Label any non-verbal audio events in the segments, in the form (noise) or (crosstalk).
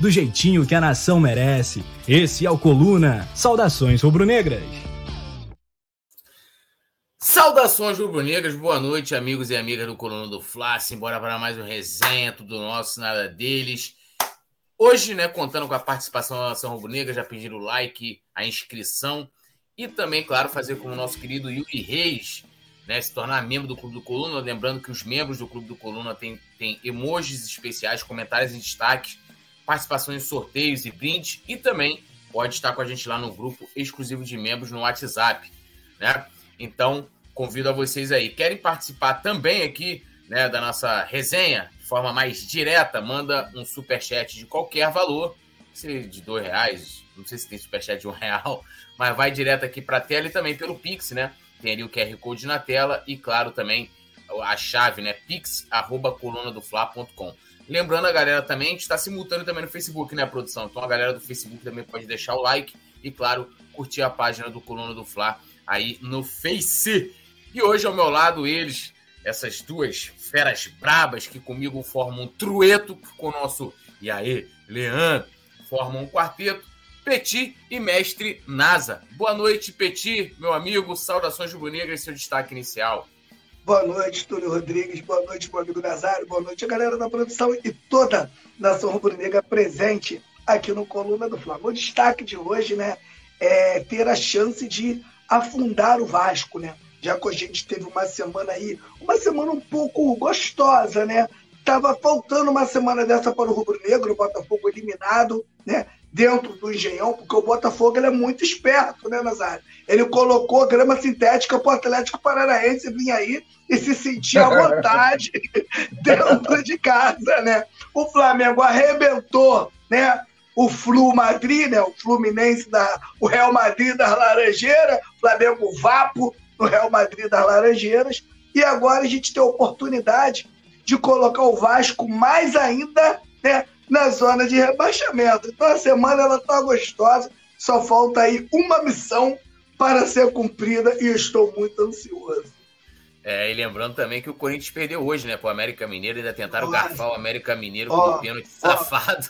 do jeitinho que a nação merece. Esse é o Coluna. Saudações rubro-negras. Saudações rubro-negras, boa noite, amigos e amigas do Coluna do Fla. Bora para mais um resenha, tudo nosso, nada deles. Hoje, né, contando com a participação da Nação Rubro-Negra, já pediram o like, a inscrição e também, claro, fazer como o nosso querido Yuri Reis, né, se tornar membro do Clube do Coluna. Lembrando que os membros do Clube do Coluna têm, têm emojis especiais, comentários e destaques, participações em sorteios e brindes e também pode estar com a gente lá no grupo exclusivo de membros no WhatsApp, né? Então, convido a vocês aí. Querem participar também aqui né, da nossa resenha de forma mais direta? Manda um super chat de qualquer valor, se de dois reais, não sei se tem super chat de um (laughs) real, mas vai direto aqui para a tela e também pelo Pix, né? Tem ali o QR Code na tela e, claro, também a chave, né? pix.colunadofla.com. Lembrando a galera também, a gente está simultâneo também no Facebook, né, produção? Então a galera do Facebook também pode deixar o like e, claro, curtir a página do Coluna do Fla aí no Face. E hoje ao meu lado eles, essas duas feras brabas que comigo formam um trueto com o nosso e aí, Leandro, formam um quarteto, Petit e mestre Nasa. Boa noite, Petit, meu amigo, saudações rubro-negras, seu destaque inicial. Boa noite, Túlio Rodrigues. Boa noite, meu amigo Nazário. Boa noite, a galera da produção e toda a nação rubro-negra presente aqui no Coluna do Flamengo. O destaque de hoje, né, é ter a chance de afundar o Vasco, né? já que a gente teve uma semana aí, uma semana um pouco gostosa, né? Tava faltando uma semana dessa para o Rubro Negro, o Botafogo eliminado, né? Dentro do Engenhão, porque o Botafogo ele é muito esperto, né, Nazário? Ele colocou grama sintética para o Atlético Paranaense vir aí e se sentir à vontade (laughs) dentro de casa, né? O Flamengo arrebentou, né? o Flu Madrid, né? O Fluminense da, o Real Madrid das Laranjeiras, Flamengo Vapo, no Real Madrid das Laranjeiras. E agora a gente tem a oportunidade de colocar o Vasco mais ainda né, na zona de rebaixamento. Então a semana ela está gostosa, só falta aí uma missão para ser cumprida e estou muito ansioso. É, e lembrando também que o Corinthians perdeu hoje, né? Para o América Mineiro, ainda tentaram Olha, garfar o América Mineiro com o pênalti safado.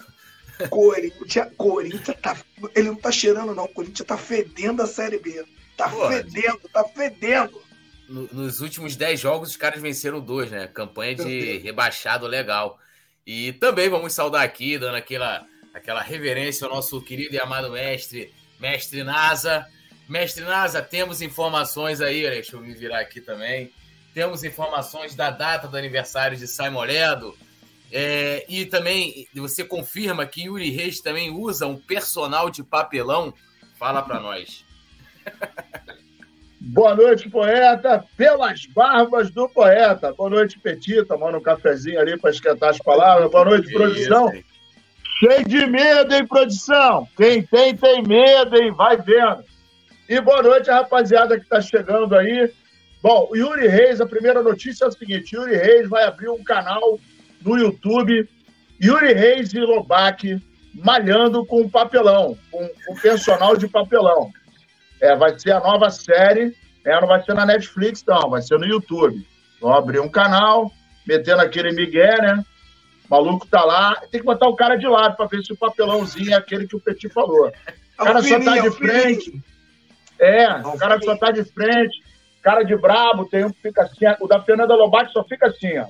(laughs) Corinthians, Corinthians tá. Ele não tá cheirando, não. O Corinthians tá fedendo a Série B. Tá Pô, fedendo, tá fedendo. No, nos últimos 10 jogos, os caras venceram dois, né? Campanha de rebaixado legal. E também vamos saudar aqui, dando aquela, aquela reverência ao nosso querido e amado mestre, mestre Nasa. Mestre Nasa, temos informações aí, deixa eu me virar aqui também. Temos informações da data do aniversário de Simon Ledo. É, e também você confirma que Yuri Reis também usa um personal de papelão. Fala para nós. (laughs) Boa noite, poeta, pelas barbas do poeta. Boa noite, Petit, tomando um cafezinho ali para esquentar as palavras. Boa noite, produção. Cheio de medo, hein, produção? Quem tem, tem medo, hein? Vai vendo. E boa noite, rapaziada que está chegando aí. Bom, o Yuri Reis, a primeira notícia é o seguinte: Yuri Reis vai abrir um canal no YouTube. Yuri Reis e Lobac malhando com papelão, com, com personal de papelão. É, vai ser a nova série, é, não vai ser na Netflix, não, vai ser no YouTube. Vão abrir um canal, metendo aquele Miguel, né? O maluco tá lá, tem que botar o cara de lado para ver se o papelãozinho é aquele que o Petit falou. O cara só tá de frente. É, o cara só tá de frente. Cara de brabo, tem um que fica assim. O da Fernanda Lobato só fica assim, ó.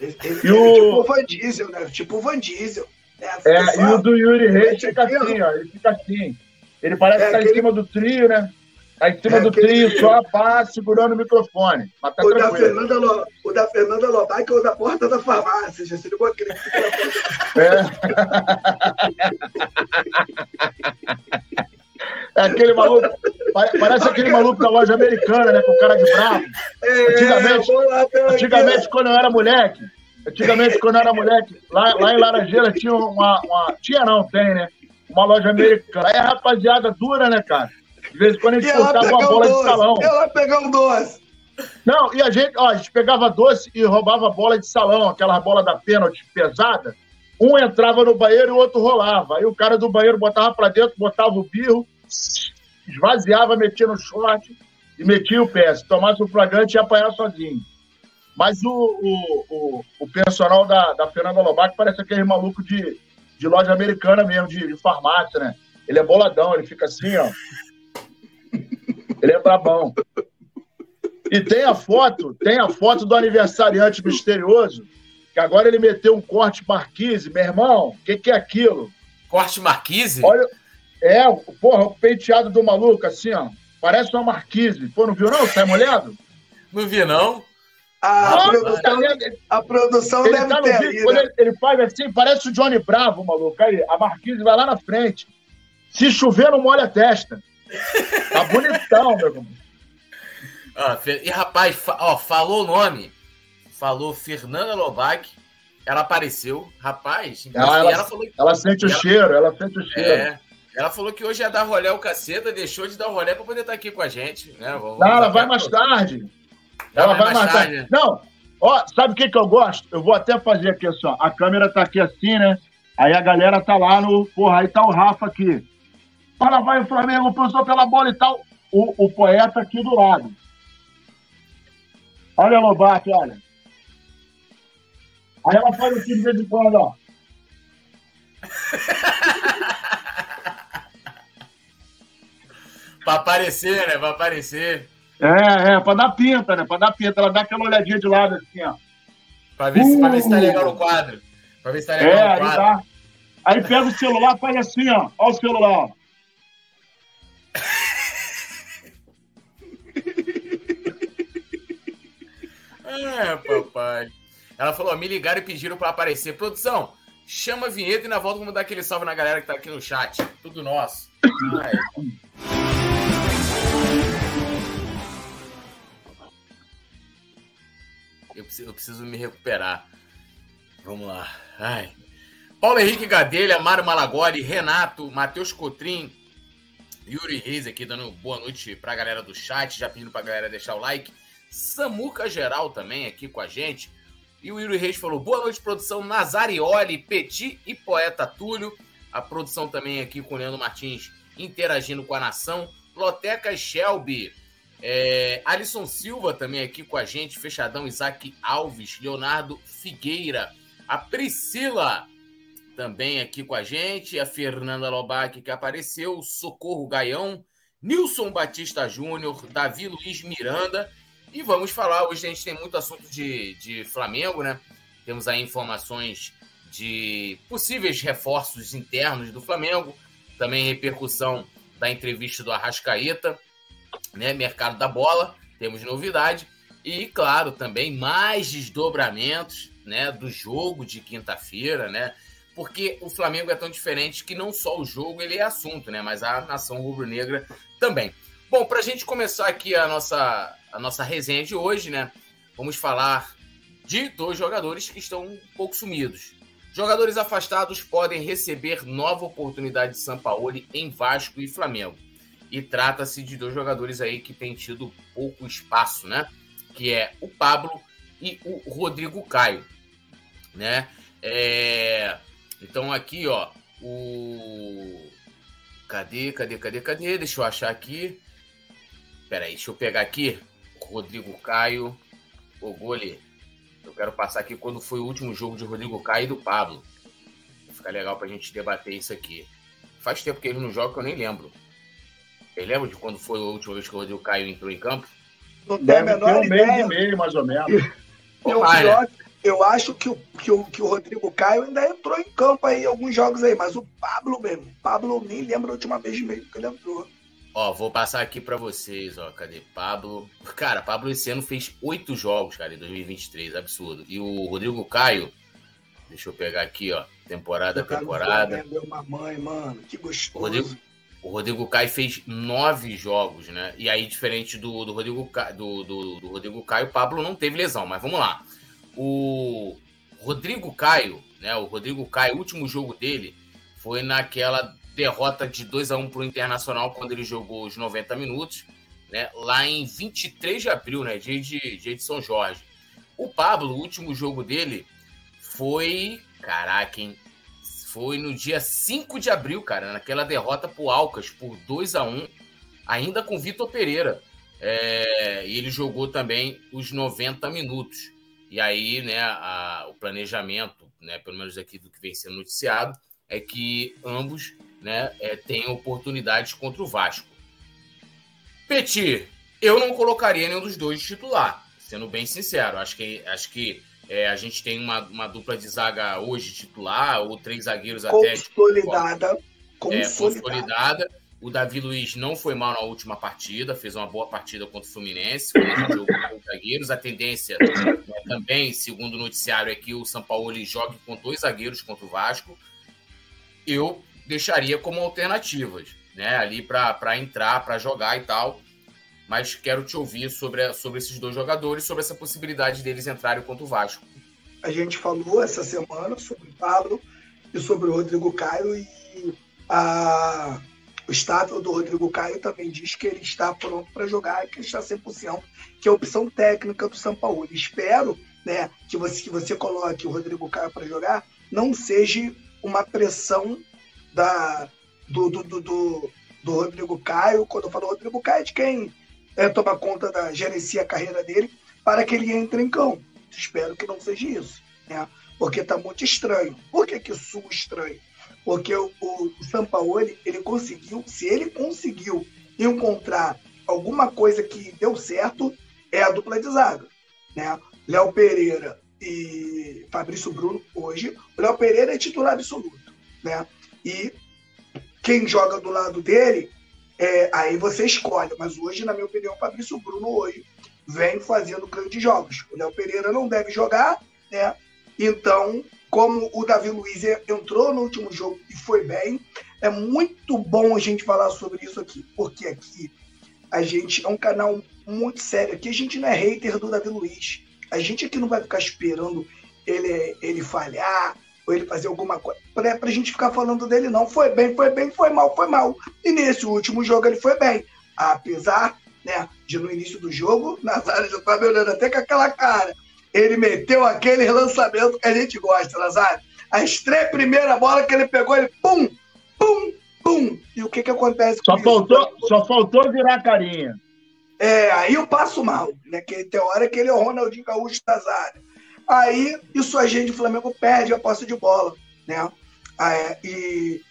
e o... Tipo o Van Diesel, né? Tipo o Van Diesel. É, é e o do Yuri Reis fica assim, ó. Ele fica assim. Ele parece é, que tá aquele... em cima do trio, né? Tá em cima é, do aquele... trio, só a paz, segurando o microfone. Mas tá o, da Fernanda Lo... o da Fernanda Lobac é o da porta da farmácia. Já se ligou aquele que É. (laughs) é aquele maluco. Parece aquele maluco da loja americana, né? Com cara de bravo. É, antigamente, antigamente quando eu era moleque, antigamente, quando eu era moleque, lá, lá em Laranjeira tinha uma, uma. Tinha não, tem, né? Uma loja americana. Aí a rapaziada dura, né, cara? De vez em quando a gente cortava uma bola doce, de salão. Ela pegar um doce. Não, e a gente, ó, a gente pegava doce e roubava bola de salão, aquela bola da pênalti pesada. Um entrava no banheiro e o outro rolava. Aí o cara do banheiro botava pra dentro, botava o birro, esvaziava, metia no short e metia o pé. Se tomasse o flagrante, ia apanhar sozinho. Mas o, o, o, o personal da, da Fernanda Lobac parece aquele maluco de, de loja americana mesmo, de, de farmácia, né? Ele é boladão, ele fica assim, ó. Ele é brabão. E tem a foto, tem a foto do aniversariante misterioso, que agora ele meteu um corte marquise. Meu irmão, o que, que é aquilo? Corte marquise? Olha, é, porra, o penteado do maluco, assim, ó. Parece uma marquise. Pô, não viu não? Sai molhado? Não vi, não. A, produção, a produção ele deve tá ter vídeo, né? ele, ele, faz assim, parece o Johnny Bravo, maluco. Aí, a marquise vai lá na frente. Se chover, não molha a testa. Tá bonitão, meu irmão. Ah, e rapaz, ó, falou o nome. Falou Fernanda Lobac. Ela apareceu. Rapaz, ela, ela, ela, falou ela sente o ela, cheiro, ela sente o cheiro. É, ela falou que hoje ia dar rolé o caceta, deixou de dar rolé para poder estar aqui com a gente. Né? Vamos, Não, ela vai mais tarde. Ela, vai, vai mais tarde. tarde. Não, ó, sabe o que, que eu gosto? Eu vou até fazer aqui assim, ó. A câmera tá aqui assim, né? Aí a galera tá lá no. Porra, aí tá o Rafa aqui. Fala, vai o Flamengo, passou pela bola e tal. O, o poeta aqui do lado. Olha, Lobato, olha. Aí ela faz assim de vez em quando, ó. (laughs) pra aparecer, né? Pra aparecer. É, é, pra dar pinta, né? Pra dar pinta. Ela dá aquela olhadinha de lado assim, ó. Pra ver, uh! se, pra ver se tá legal no quadro. Pra ver se tá legal é, no quadro. Aí, aí pega o celular, faz assim, ó. Olha o celular. (laughs) É, papai. Ela falou: me ligaram e pediram para aparecer. Produção, chama a vinheta e na volta vamos dar aquele salve na galera que tá aqui no chat. Tudo nosso. Ai. Eu preciso, eu preciso me recuperar. Vamos lá. Ai. Paulo Henrique Gadelha, Mário Malagoli, Renato, Matheus Cotrim, Yuri Reis aqui dando boa noite pra galera do chat, já pedindo pra galera deixar o like. Samuca Geral também aqui com a gente. E o Yuri Reis falou: boa noite, produção Nazarioli, Petit e Poeta Túlio. A produção também aqui com o Leandro Martins interagindo com a nação. Loteca Shelby. É, Alisson Silva também aqui com a gente. Fechadão Isaac Alves. Leonardo Figueira. A Priscila também aqui com a gente. A Fernanda Lobac que apareceu. Socorro Gaião. Nilson Batista Júnior. Davi Luiz Miranda. E vamos falar, hoje a gente tem muito assunto de, de Flamengo, né? Temos aí informações de possíveis reforços internos do Flamengo, também repercussão da entrevista do Arrascaeta, né? Mercado da bola, temos novidade. E, claro, também mais desdobramentos né, do jogo de quinta-feira, né? Porque o Flamengo é tão diferente que não só o jogo ele é assunto, né? Mas a nação rubro-negra também. Bom, para a gente começar aqui a nossa, a nossa resenha de hoje, né? Vamos falar de dois jogadores que estão um pouco sumidos. Jogadores afastados podem receber nova oportunidade de São Paulo em Vasco e Flamengo. E trata-se de dois jogadores aí que têm tido pouco espaço, né? Que é o Pablo e o Rodrigo Caio, né? É... Então aqui, ó, o cadê, cadê, cadê, cadê? Deixa eu achar aqui. Peraí, deixa eu pegar aqui. Rodrigo Caio. O gole. Eu quero passar aqui quando foi o último jogo de Rodrigo Caio e do Pablo. Vai ficar legal pra gente debater isso aqui. Faz tempo que ele não joga que eu nem lembro. Vocês lembram de quando foi a última vez que o Rodrigo Caio entrou em campo? Não tem a menor um ideia. mês e meio, mais ou menos. Eu, eu, eu acho que o, que, o, que o Rodrigo Caio ainda entrou em campo aí, alguns jogos aí, mas o Pablo mesmo, Pablo nem lembra a última vez mesmo que ele entrou. Ó, vou passar aqui para vocês, ó. Cadê Pablo? Cara, Pablo esse ano fez oito jogos, cara, em 2023, absurdo. E o Rodrigo Caio, deixa eu pegar aqui, ó. Temporada, temporada. Meu mamãe, mano, que gostoso. O Rodrigo, o Rodrigo Caio fez nove jogos, né? E aí, diferente do, do, Rodrigo, do, do, do Rodrigo Caio, o Pablo não teve lesão, mas vamos lá. O Rodrigo Caio, né? O Rodrigo Caio, o último jogo dele foi naquela derrota de 2 a 1 para o Internacional quando ele jogou os 90 minutos, né? Lá em 23 de abril, né? Dia de, dia de São Jorge. O Pablo, o último jogo dele foi. Caraca, hein? Foi no dia 5 de abril, cara, naquela derrota pro Alcas por 2 a 1 ainda com Vitor Pereira. É, ele jogou também os 90 minutos. E aí, né, a, o planejamento, né, pelo menos aqui do que vem sendo noticiado, é que ambos né, é, tenham oportunidades contra o Vasco. Petit, eu não colocaria nenhum dos dois titular, sendo bem sincero. Acho que, acho que é, a gente tem uma, uma, dupla de zaga hoje titular, ou três zagueiros até. Consolidada. Consolidada. É, consolidada. O Davi Luiz não foi mal na última partida, fez uma boa partida contra o Fluminense, jogou com os zagueiros. A tendência né, também, segundo o noticiário, é que o São Paulo jogue com dois zagueiros contra o Vasco. Eu deixaria como alternativas, né? Ali para entrar, para jogar e tal. Mas quero te ouvir sobre, sobre esses dois jogadores, sobre essa possibilidade deles entrarem contra o Vasco. A gente falou essa semana sobre o Pablo e sobre o Rodrigo Caio e a o status do Rodrigo Caio também diz que ele está pronto para jogar que está 100%, que é a opção técnica do São Paulo. Espero né, que, você, que você coloque o Rodrigo Caio para jogar, não seja uma pressão da, do, do, do, do, do Rodrigo Caio, quando eu falo Rodrigo Caio, é de quem é, toma conta da gerencia a carreira dele, para que ele entre em campo. Espero que não seja isso, né? porque está muito estranho. Por que, que isso estranho? Porque o, o Sampaoli, ele conseguiu, se ele conseguiu encontrar alguma coisa que deu certo, é a dupla de zaga. Né? Léo Pereira e Fabrício Bruno, hoje, o Léo Pereira é titular absoluto. Né? E quem joga do lado dele, é, aí você escolhe. Mas hoje, na minha opinião, o Fabrício Bruno hoje vem fazendo grandes jogos. O Léo Pereira não deve jogar, né? Então, como o Davi Luiz entrou no último jogo e foi bem. É muito bom a gente falar sobre isso aqui, porque aqui a gente é um canal muito sério. Aqui a gente não é hater do Davi Luiz. A gente aqui não vai ficar esperando ele, ele falhar ou ele fazer alguma coisa pra, pra gente ficar falando dele, não. Foi bem, foi bem, foi mal, foi mal. E nesse último jogo ele foi bem. Apesar né, de no início do jogo, Nazário já estava olhando até com aquela cara ele meteu aquele lançamento que a gente gosta, Nazário. As três primeiras bolas que ele pegou, ele pum, pum, pum. E o que que acontece só faltou, isso? Só faltou virar carinha. É, aí eu passo mal, né? Que tem hora que ele é o Ronaldinho Gaúcho das áreas. Aí isso a gente, o Flamengo, perde a posse de bola, né? É, e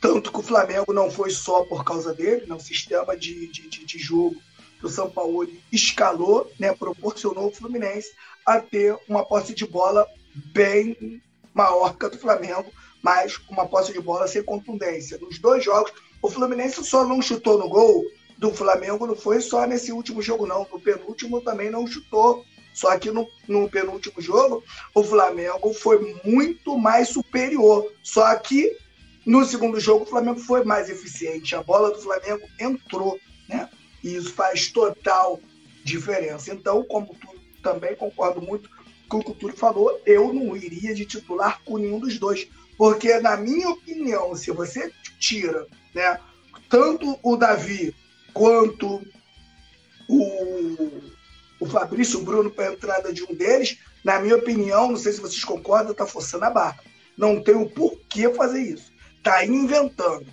tanto que o Flamengo não foi só por causa dele, né? o sistema de, de, de, de jogo que o São Paulo escalou, né? proporcionou ao Fluminense a ter uma posse de bola bem maior que a do Flamengo, mas uma posse de bola sem contundência. Nos dois jogos, o Fluminense só não chutou no gol do Flamengo, não foi só nesse último jogo, não. No penúltimo também não chutou. Só que no, no penúltimo jogo, o Flamengo foi muito mais superior. Só que no segundo jogo, o Flamengo foi mais eficiente. A bola do Flamengo entrou, né? E isso faz total diferença. Então, como tu também concordo muito com o que o Túlio falou, eu não iria de titular com nenhum dos dois. Porque, na minha opinião, se você tira né, tanto o Davi quanto o, o Fabrício Bruno para a entrada de um deles, na minha opinião, não sei se vocês concordam, está forçando a barra. Não tem o porquê fazer isso. Está inventando.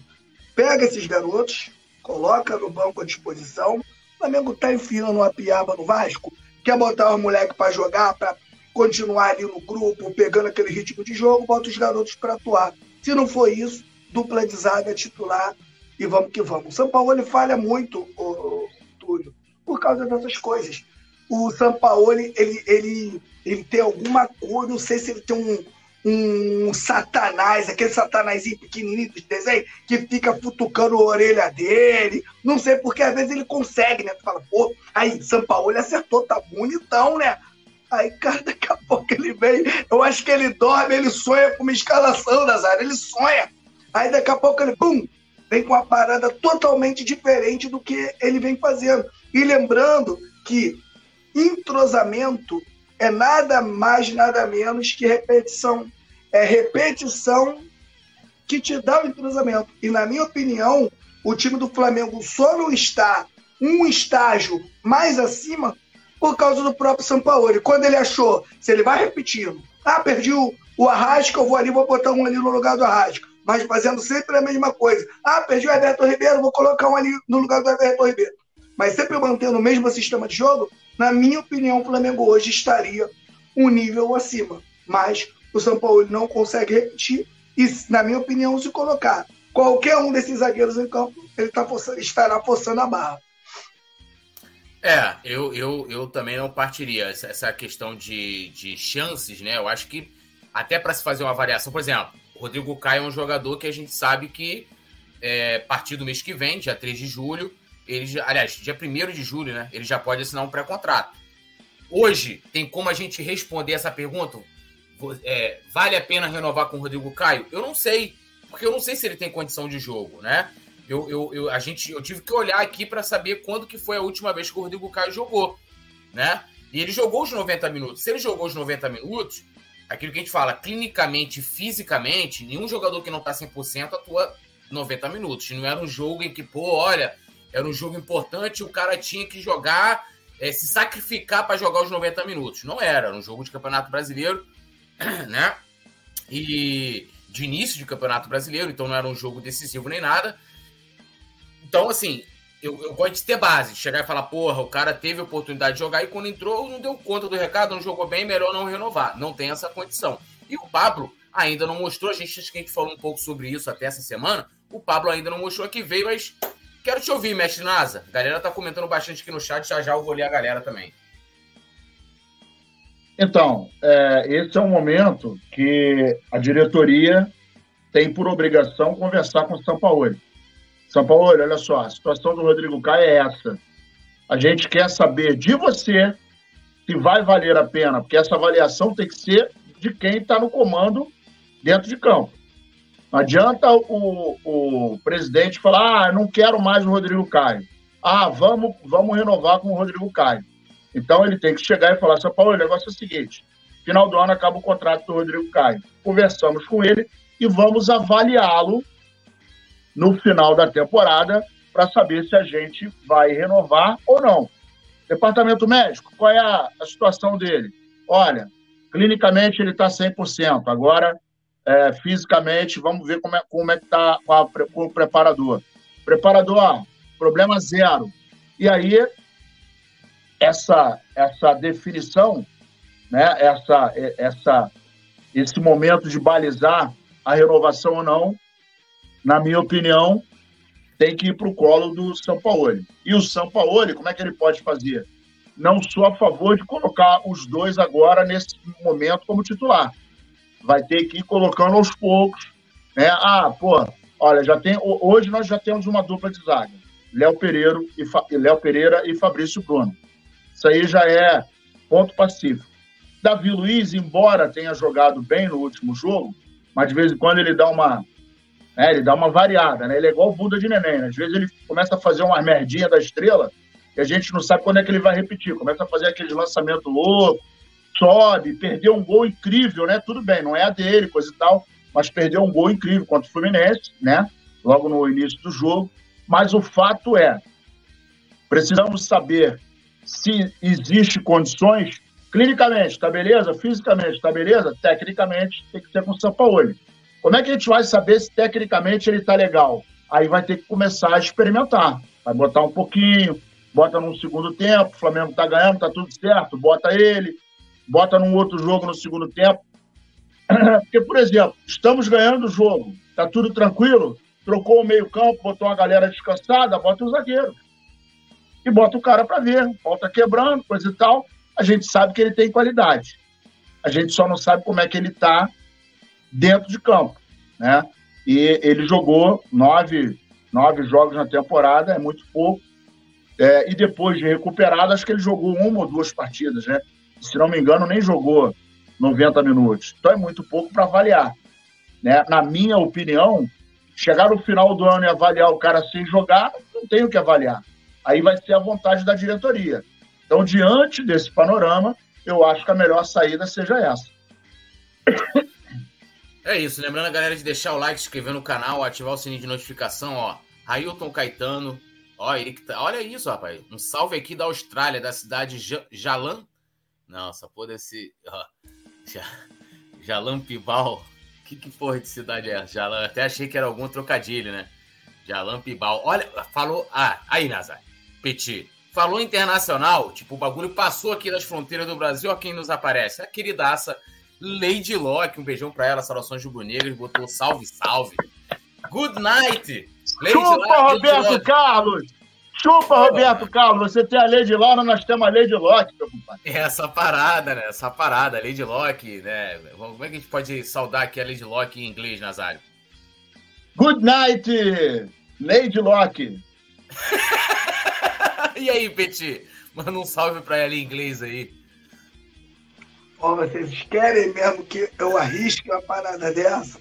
Pega esses garotos, coloca no banco à disposição. O Flamengo está enfiando uma piaba no Vasco quer botar os moleques para jogar, para continuar ali no grupo, pegando aquele ritmo de jogo, bota os garotos para atuar. Se não for isso, dupla de zaga titular e vamos que vamos. O São Paulo ele falha muito, o, Túlio, por causa dessas coisas. O São Paulo ele, ele, ele tem alguma coisa, não sei se ele tem um, um satanás, aquele satanazinho pequenininho de desenho, que fica futucando a orelha dele. Não sei porque às vezes ele consegue, né? Tu fala, pô, aí, ele acertou, tá bonitão, né? Aí, cara, daqui a pouco ele vem. Eu acho que ele dorme, ele sonha com uma escalação áreas, ele sonha. Aí daqui a pouco ele, pum, vem com uma parada totalmente diferente do que ele vem fazendo. E lembrando que entrosamento é nada mais, nada menos que repetição. É repetição que te dá o entrosamento. E, na minha opinião, o time do Flamengo só não está um estágio mais acima por causa do próprio Sampaoli. Quando ele achou, se ele vai repetindo, ah, perdi o, o Arrasca, eu vou ali, vou botar um ali no lugar do Arrasca. Mas fazendo sempre a mesma coisa. Ah, perdi o Everton Ribeiro, vou colocar um ali no lugar do Everton Ribeiro. Mas sempre mantendo o mesmo sistema de jogo, na minha opinião, o Flamengo hoje estaria um nível acima. Mas o São Paulo não consegue repetir e, na minha opinião, se colocar qualquer um desses zagueiros em campo, ele tá forçando, estará forçando a barra. É, eu, eu, eu também não partiria essa, questão de, de chances, né? Eu acho que até para se fazer uma variação, por exemplo, o Rodrigo Caio é um jogador que a gente sabe que é, a partir do mês que vem, dia 3 de julho, ele já, aliás, dia 1 de julho, né? Ele já pode assinar um pré-contrato. Hoje, tem como a gente responder essa pergunta? É, vale a pena renovar com o Rodrigo Caio? Eu não sei, porque eu não sei se ele tem condição de jogo, né? Eu, eu, eu, a gente, eu tive que olhar aqui para saber quando que foi a última vez que o Rodrigo Caio jogou, né? E ele jogou os 90 minutos. Se ele jogou os 90 minutos, aquilo que a gente fala, clinicamente, fisicamente, nenhum jogador que não tá 100% atua 90 minutos. Não era um jogo em que, pô, olha, era um jogo importante, o cara tinha que jogar, é, se sacrificar para jogar os 90 minutos. Não era, era um jogo de Campeonato Brasileiro, (clears throat) né? E de início de Campeonato Brasileiro, então não era um jogo decisivo nem nada. Então, assim, eu, eu gosto de ter base, chegar e falar, porra, o cara teve oportunidade de jogar e quando entrou não deu conta do recado, não jogou bem, melhor não renovar. Não tem essa condição. E o Pablo ainda não mostrou, a gente acho que a gente falou um pouco sobre isso até essa semana. O Pablo ainda não mostrou que veio, mas quero te ouvir, mestre Nasa. A galera tá comentando bastante aqui no chat, já já eu vou ler a galera também. Então, é, esse é um momento que a diretoria tem por obrigação conversar com o São Paulo. São Paulo, olha só, a situação do Rodrigo Caio é essa. A gente quer saber de você se vai valer a pena, porque essa avaliação tem que ser de quem está no comando dentro de campo. Não adianta o, o presidente falar, ah, não quero mais o Rodrigo Caio. Ah, vamos, vamos renovar com o Rodrigo Caio. Então ele tem que chegar e falar, São Paulo, o negócio é o seguinte, final do ano acaba o contrato do Rodrigo Caio. Conversamos com ele e vamos avaliá-lo no final da temporada para saber se a gente vai renovar ou não. Departamento médico, qual é a, a situação dele? Olha, clinicamente ele está 100%. Agora, é, fisicamente, vamos ver como é, como é que está com, o preparador. Preparador, problema zero. E aí, essa, essa definição, né, essa, essa, esse momento de balizar a renovação ou não, na minha opinião, tem que ir para o colo do São Paulo. E o São Paulo, como é que ele pode fazer? Não sou a favor de colocar os dois agora nesse momento como titular. Vai ter que ir colocando aos poucos. Né? Ah, pô, olha, já tem, hoje nós já temos uma dupla de zaga. Léo Pereira e, Fa, Léo Pereira e Fabrício Bruno. Isso aí já é ponto pacífico. Davi Luiz, embora tenha jogado bem no último jogo, mas de vez em quando ele dá uma né? Ele dá uma variada, né? Ele é igual o Buda de neném. Né? Às vezes ele começa a fazer uma merdinha da estrela e a gente não sabe quando é que ele vai repetir. Começa a fazer aquele lançamento louco, sobe, perdeu um gol incrível, né? Tudo bem, não é a dele, coisa e tal, mas perdeu um gol incrível contra o Fluminense, né? Logo no início do jogo. Mas o fato é, precisamos saber se existe condições clinicamente, tá beleza? Fisicamente, tá beleza? Tecnicamente, tem que ser com o São Paulo. Como é que a gente vai saber se tecnicamente ele está legal? Aí vai ter que começar a experimentar. Vai botar um pouquinho, bota num segundo tempo, o Flamengo está ganhando, está tudo certo, bota ele, bota num outro jogo no segundo tempo. (clears throat) Porque, por exemplo, estamos ganhando o jogo, está tudo tranquilo, trocou o meio-campo, botou a galera descansada, bota o zagueiro. E bota o cara para ver, volta quebrando, coisa e tal. A gente sabe que ele tem qualidade. A gente só não sabe como é que ele está dentro de campo, né? E ele jogou nove, nove jogos na temporada, é muito pouco. É, e depois de recuperado, acho que ele jogou uma ou duas partidas, né? Se não me engano, nem jogou 90 minutos. Então é muito pouco para avaliar. Né? Na minha opinião, chegar no final do ano e avaliar o cara sem jogar, não tem o que avaliar. Aí vai ser a vontade da diretoria. Então, diante desse panorama, eu acho que a melhor saída seja essa. É isso, lembrando a galera de deixar o like, se inscrever no canal, ativar o sininho de notificação, ó. Railton Caetano, ó, ele que tá, olha isso, rapaz. Um salve aqui da Austrália, da cidade Jalan. Nossa, pô, desse, ó. Pibal. Que que porra de cidade é essa? Até achei que era algum trocadilho, né? Jalan Pibal. Olha, falou, ah, aí, Nazar. Petit. Falou internacional, tipo, o bagulho passou aqui das fronteiras do Brasil, ó quem nos aparece. A queridaça Lady Locke, um beijão pra ela, saudações rubro-negras, botou salve, salve. Good night! Lady Chupa, Locke, Roberto Lady Carlos! Chupa, Roberto Carlos! Você tem a Lady Laura, nós temos a Lady Locke, meu compadre. Essa parada, né? Essa parada, Lady Locke, né? Como é que a gente pode saudar aqui a Lady Locke em inglês, Nazário? Good night, Lady Locke! (laughs) e aí, Petit? Manda um salve pra ela em inglês aí. Ó, vocês querem mesmo que eu arrisque uma parada dessa?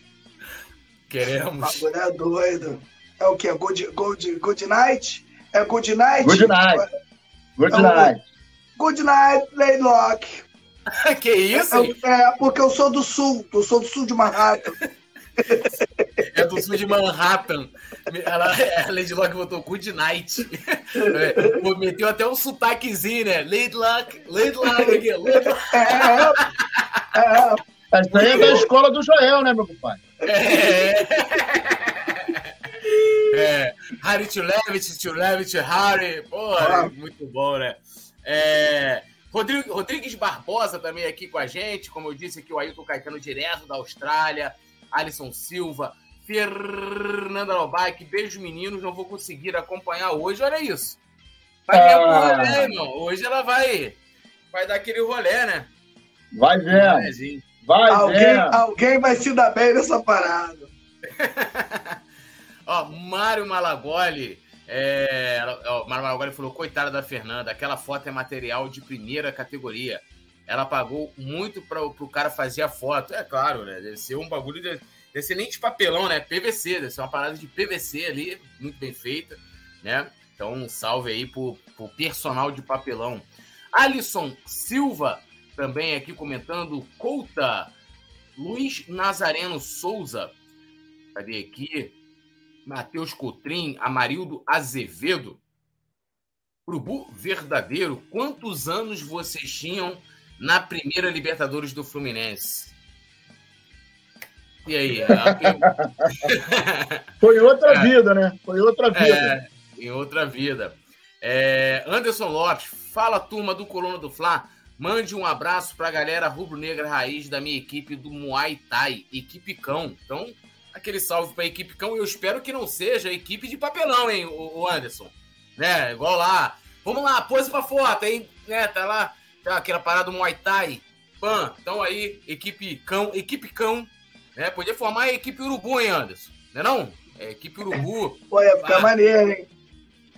Queremos. O é doido. É o quê? Good, good, good night? É good night? Good night. Good é night. Good night, Laylock. (laughs) que isso? É, é, porque eu sou do sul. Eu sou do sul de Manhattan. (laughs) É do sul de Manhattan. Ela, (laughs) a Lady Luck botou Good Night. É, meteu até um sotaquezinho, né? Lady Luck, Lady Luck aqui. Lady Luck. É, é, Essa aí é da escola do Joel, né, meu compadre? É. é. (laughs) Harry to Levitt, to Levitt, Harry. Porra, ah. muito bom, né? É. Rodrigo, Rodrigues Barbosa também aqui com a gente. Como eu disse aqui, o Ailton Caetano direto da Austrália. Alisson Silva, Fernanda Lobac, beijo meninos, não vou conseguir acompanhar hoje, olha isso. Vai ah. rolê, irmão. Hoje ela vai, vai dar aquele rolê, né? Vai ver. Vai alguém, ver. alguém vai se dar bem nessa parada. (laughs) ó, Mário Malagoli. É, Mário Malagoli falou: coitada da Fernanda, aquela foto é material de primeira categoria ela pagou muito para o cara fazer a foto. É claro, né? Deve ser um bagulho. De, deve ser nem de papelão, né? PVC, deve ser uma parada de PVC ali, muito bem feita, né? Então, um salve aí pro, pro personal de papelão. Alisson Silva, também aqui comentando. Couta. Luiz Nazareno Souza. Cadê aqui? Matheus Cotrim, Amarildo Azevedo. Urubu verdadeiro, quantos anos vocês tinham na primeira Libertadores do Fluminense. E aí? (laughs) Foi outra é. vida, né? Foi outra vida. É, em outra vida. É, Anderson Lopes, fala turma do Coluna do Fla. Mande um abraço para a galera rubro-negra raiz da minha equipe do Muay Thai, equipe cão. Então, aquele salve para a equipe cão. Eu espero que não seja equipe de papelão, hein, o Anderson. Né? Igual lá. Vamos lá, pose para foto, hein? Né? Tá lá Tá, aquela parada do Muay Thai. Pan, então aí, equipe cão, equipe cão, né? Podia formar a equipe urubu, hein, Anderson? Não é não? É, equipe urubu. (laughs) Pô, ia ficar ah. maneiro, hein?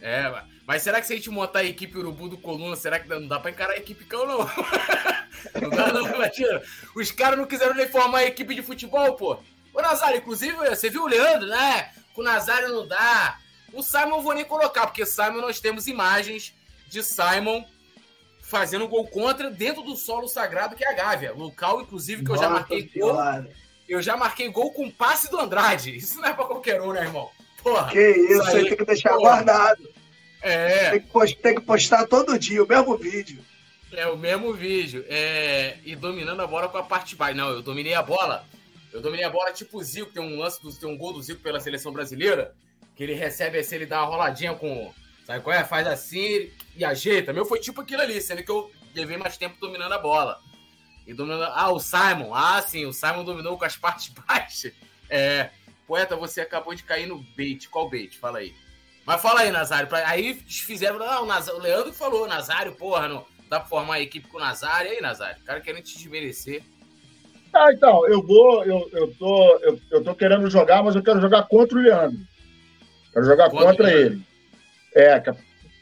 É, mas será que se a gente montar a equipe urubu do Coluna, será que não dá pra encarar a equipe cão, não? (laughs) não dá, não, imagina. Os caras não quiseram nem formar a equipe de futebol, pô. Ô, Nazário, inclusive, você viu o Leandro, né? Com o Nazário não dá. O Simon eu vou nem colocar, porque Simon nós temos imagens de Simon fazendo gol contra dentro do solo sagrado que é a Gávea. Local, inclusive, que eu já marquei gol. Eu já marquei gol com passe do Andrade. Isso não é pra qualquer um, né, irmão? Porra, que isso, aí tem que deixar porra. guardado. É. Tem que, postar, tem que postar todo dia o mesmo vídeo. É o mesmo vídeo. É, e dominando a bola com a parte de baixo. Não, eu dominei a bola. Eu dominei a bola tipo o Zico, tem um lance do, tem um gol do Zico pela seleção brasileira, que ele recebe assim, ele dá uma roladinha com Sabe qual é? Faz assim e ajeita. Meu foi tipo aquilo ali, sendo que eu levei mais tempo dominando a bola. E dominando. Ah, o Simon. Ah, sim, o Simon dominou com as (laughs) partes baixas. É. Poeta, você acabou de cair no bait. Qual bait? Fala aí. Mas fala aí, Nazário. Aí fizeram. Não, o, Naz... o Leandro falou, Nazário, porra, não dá pra formar a equipe com o Nazário. E aí, Nazário? O cara querendo te desmerecer. Ah, então, eu vou. Eu, eu, tô, eu, eu tô querendo jogar, mas eu quero jogar contra o Leandro. Quero jogar contra, contra ele. É, a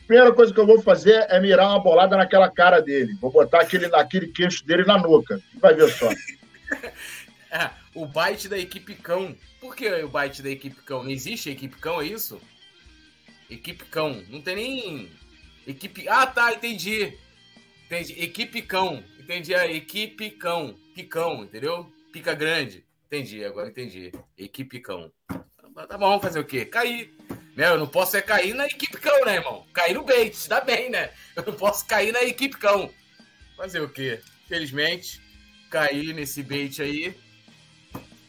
primeira coisa que eu vou fazer é mirar uma bolada naquela cara dele. Vou botar aquele, aquele queixo dele na nuca. Vai ver só. (laughs) é, o bite da equipe cão. Por que o bite da equipe cão? Não existe equipe cão, é isso? Equipe cão. Não tem nem. Equipe. Ah, tá, entendi. Entendi. Equipe cão. Entendi a equipe cão. Picão, entendeu? Pica grande. Entendi, agora entendi. Equipe cão. Tá bom, fazer o quê? Cair. Né? Eu não posso é cair na equipe cão, né, irmão? Cair no bait, dá bem, né? Eu não posso cair na equipe cão. Fazer o quê? Felizmente, cair nesse bait aí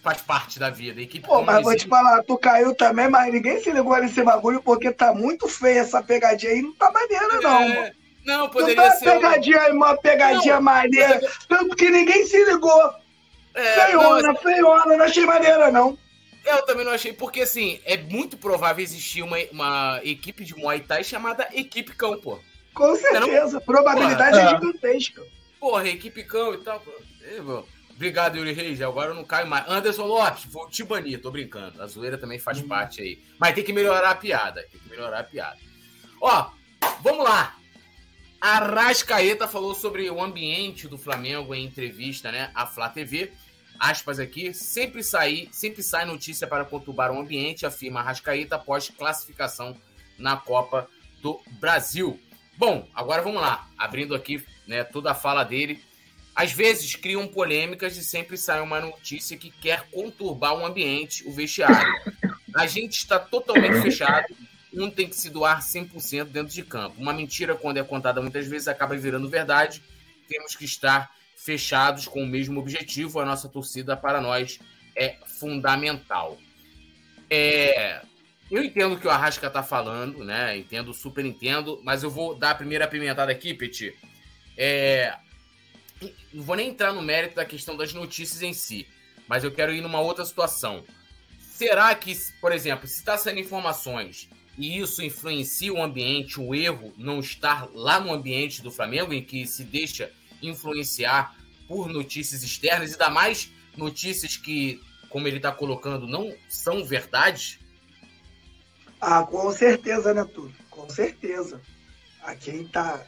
faz parte da vida. A equipe Pô, mas vou te falar, tu caiu também, mas ninguém se ligou nesse bagulho porque tá muito feia essa pegadinha aí, não tá maneira, não, é... mano. Não, poderia não tá ser. Pegadinha, uma, uma pegadinha não, maneira. Tanto que ninguém se ligou. É, feiona, não, feiona, não achei maneira, não. Eu também não achei, porque assim, é muito provável existir uma, uma equipe de Muay Thai chamada Equipe Cão, pô. Com certeza, não... probabilidade porra, é gigantesca. Porra, Equipe Cão e tal, pô. Obrigado, Yuri Reis. Agora eu não caio mais. Anderson Lopes, vou te banir, tô brincando. A zoeira também faz uhum. parte aí. Mas tem que melhorar a piada. Tem que melhorar a piada. Ó, vamos lá. A Rascaeta falou sobre o ambiente do Flamengo em entrevista, né? A Flá TV. Aspas aqui, sempre sai, sempre sai notícia para conturbar o ambiente, afirma a Rascaeta após classificação na Copa do Brasil. Bom, agora vamos lá, abrindo aqui né, toda a fala dele. Às vezes criam polêmicas e sempre sai uma notícia que quer conturbar o ambiente, o vestiário. A gente está totalmente fechado, um tem que se doar 100% dentro de campo. Uma mentira, quando é contada muitas vezes, acaba virando verdade. Temos que estar fechados com o mesmo objetivo. A nossa torcida, para nós, é fundamental. É, eu entendo o que o Arrasca está falando, né? Entendo, super entendo, mas eu vou dar a primeira apimentada aqui, Petit. É, não vou nem entrar no mérito da questão das notícias em si, mas eu quero ir numa outra situação. Será que, por exemplo, se está saindo informações e isso influencia o ambiente, o erro não estar lá no ambiente do Flamengo, em que se deixa influenciar por notícias externas, e ainda mais notícias que, como ele está colocando, não são verdades? Ah, com certeza, né, Túlio? Com certeza. A quem está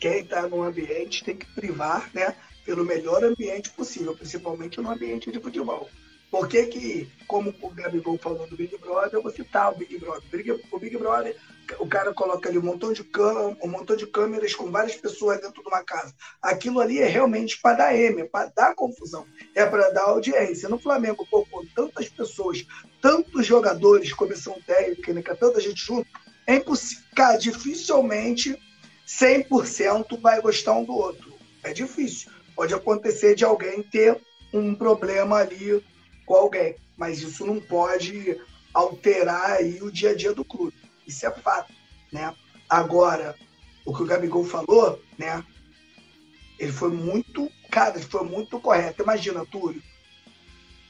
quem tá no ambiente tem que privar, né, pelo melhor ambiente possível, principalmente no ambiente de futebol. Por que, que como o Gabigol falou do Big Brother, eu vou citar o Big Brother. O Big Brother, o cara coloca ali um montão de câmeras, um montão de câmeras com várias pessoas dentro de uma casa. Aquilo ali é realmente para dar M, é para dar confusão, é para dar audiência. No Flamengo, pô, com tantas pessoas, tantos jogadores, comissão técnica, tanta gente junto, é impossível. Cara, dificilmente 100% vai gostar um do outro. É difícil. Pode acontecer de alguém ter um problema ali com alguém, mas isso não pode alterar aí o dia a dia do clube. Isso é fato, né? Agora, o que o Gabigol falou, né? Ele foi muito, cara, ele foi muito correto. Imagina, Túlio,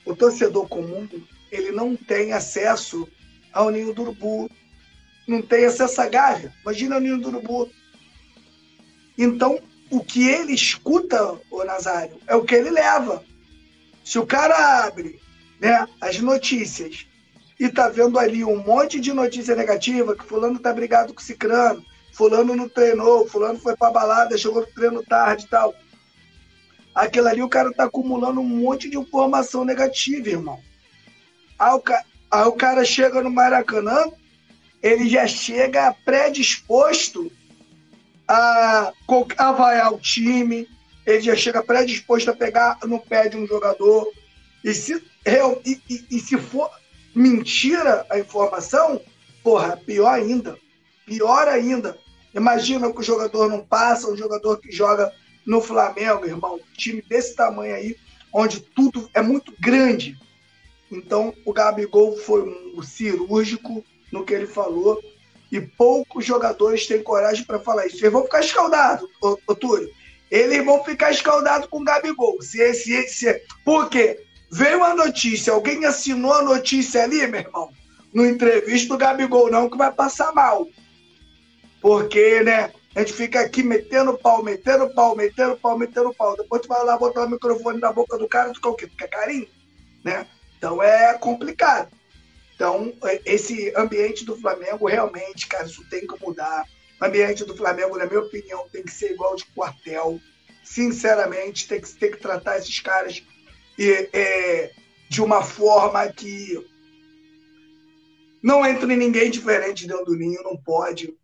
o torcedor comum, ele não tem acesso ao ninho do urubu, não tem acesso à gávea. Imagina o ninho do urubu. Então, o que ele escuta, o Nazário, é o que ele leva. Se o cara abre né, as notícias e tá vendo ali um monte de notícia negativa, que fulano tá brigado com cicrano, fulano não treinou, fulano foi pra balada, chegou no treino tarde e tal. Aquilo ali o cara tá acumulando um monte de informação negativa, irmão. Aí o, ca... Aí o cara chega no Maracanã, ele já chega predisposto a, a vaiar o time, ele já chega predisposto a pegar no pé de um jogador. E se, e, e, e se for mentira a informação, porra, pior ainda. Pior ainda. Imagina que o jogador não passa, um jogador que joga no Flamengo, irmão, um time desse tamanho aí, onde tudo é muito grande. Então, o Gabigol foi um cirúrgico no que ele falou e poucos jogadores têm coragem para falar isso. Eles vão ficar escaldados, ô, ô Túlio. Eles vão ficar escaldados com o Gabigol. Se esse, esse, por quê? Veio a notícia, alguém assinou a notícia ali, meu irmão, no entrevista do Gabigol, não, que vai passar mal. Porque, né, a gente fica aqui metendo pau, metendo pau, metendo pau, metendo pau. Depois tu vai lá botar o microfone na boca do cara, tu quer o quê? Tu quer carinho? Né? Então é complicado. Então, esse ambiente do Flamengo, realmente, cara, isso tem que mudar. O ambiente do Flamengo, na minha opinião, tem que ser igual de quartel. Sinceramente, tem que, tem que tratar esses caras e, é, de uma forma que não entre ninguém diferente dentro do ninho, não pode.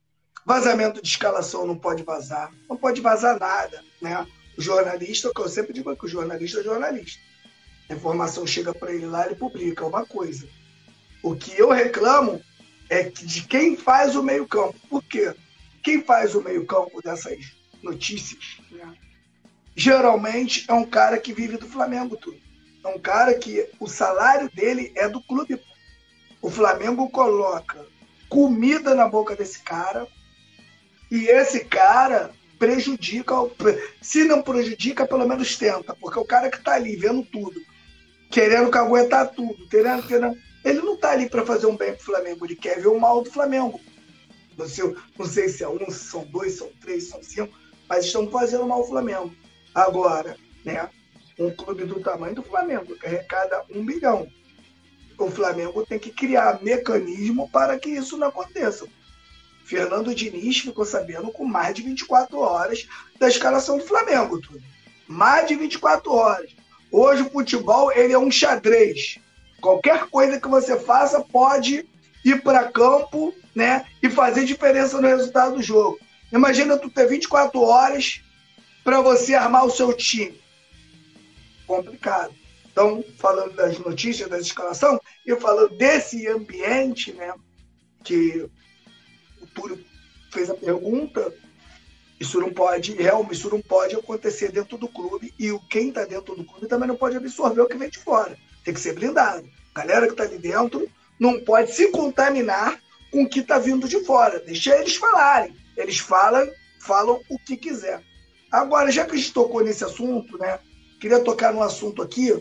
Vazamento de escalação não pode vazar. Não pode vazar nada, né? O jornalista, que eu sempre digo que o jornalista é jornalista. A informação chega para ele lá, ele publica é uma coisa. O que eu reclamo é de quem faz o meio-campo. Por quê? Quem faz o meio-campo dessas notícias, né? geralmente é um cara que vive do Flamengo tudo. É um cara que o salário dele é do clube. O Flamengo coloca comida na boca desse cara e esse cara prejudica, se não prejudica, pelo menos tenta, porque o cara que está ali vendo tudo, querendo caguetar tudo, querendo, querendo, ele não está ali para fazer um bem pro Flamengo, ele quer ver o mal do Flamengo. Não sei, não sei se é um, se são dois, são três, são cinco, mas estão fazendo mal ao Flamengo. Agora, né? Um clube do tamanho do Flamengo, que arrecada um bilhão. O Flamengo tem que criar mecanismo para que isso não aconteça. Fernando Diniz ficou sabendo com mais de 24 horas da escalação do Flamengo, tudo. Mais de 24 horas. Hoje o futebol ele é um xadrez. Qualquer coisa que você faça pode ir para campo, né, e fazer diferença no resultado do jogo. Imagina tu ter 24 horas para você armar o seu time. Complicado. Então, falando das notícias, da escalação, e falando desse ambiente, né, que o Túlio fez a pergunta, isso não pode, realmente, isso não pode acontecer dentro do clube e o quem está dentro do clube também não pode absorver o que vem de fora. Tem que ser blindado. A galera que está ali dentro não pode se contaminar com o que está vindo de fora. Deixa eles falarem. Eles falam, falam o que quiser. Agora, já que a gente tocou nesse assunto, né? Queria tocar num assunto aqui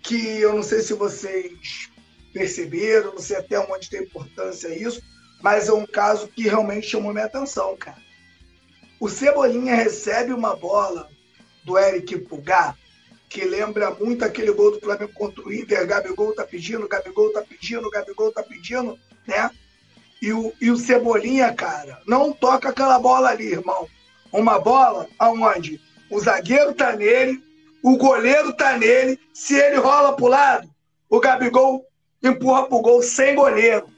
que eu não sei se vocês perceberam, não sei até onde tem importância isso, mas é um caso que realmente chamou minha atenção, cara. O Cebolinha recebe uma bola do Eric Pulgar, que lembra muito aquele gol do Flamengo contra o Inter, Gabigol tá pedindo, Gabigol tá pedindo, Gabigol tá pedindo, né? E o, e o Cebolinha, cara, não toca aquela bola ali, irmão uma bola aonde o zagueiro tá nele, o goleiro tá nele, se ele rola pro lado, o Gabigol empurra pro gol sem goleiro.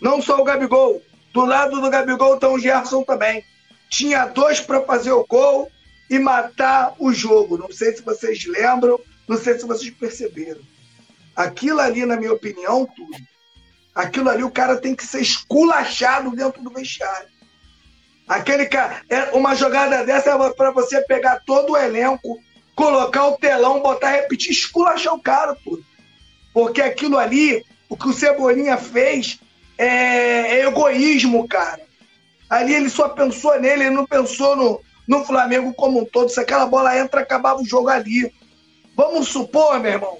Não só o Gabigol, do lado do Gabigol tá o Gerson também. Tinha dois para fazer o gol e matar o jogo. Não sei se vocês lembram, não sei se vocês perceberam. Aquilo ali, na minha opinião, tudo. Aquilo ali o cara tem que ser esculachado dentro do vestiário. Aquele cara, é uma jogada dessa é para você pegar todo o elenco, colocar o telão, botar, repetir, esculachar o cara, tudo. Porque aquilo ali, o que o Cebolinha fez é, é egoísmo, cara. Ali ele só pensou nele, ele não pensou no, no Flamengo como um todo. Se aquela bola entra, acabava o jogo ali. Vamos supor, meu irmão,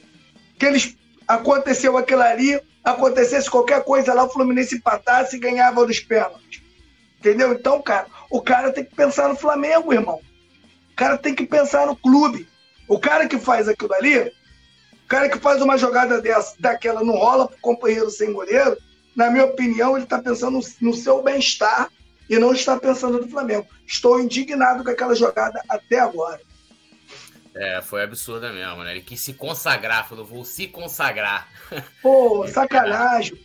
que eles aconteceu aquilo ali, acontecesse qualquer coisa lá, o Fluminense empatasse e ganhava nos pênaltis. Entendeu? Então, cara, o cara tem que pensar no Flamengo, irmão. O cara tem que pensar no clube. O cara que faz aquilo ali, o cara que faz uma jogada dessa, daquela não rola pro companheiro sem goleiro, na minha opinião, ele está pensando no seu bem-estar e não está pensando no Flamengo. Estou indignado com aquela jogada até agora. É, foi absurda mesmo, né? Ele quis se consagrar, falou, vou se consagrar. Pô, (laughs) sacanagem,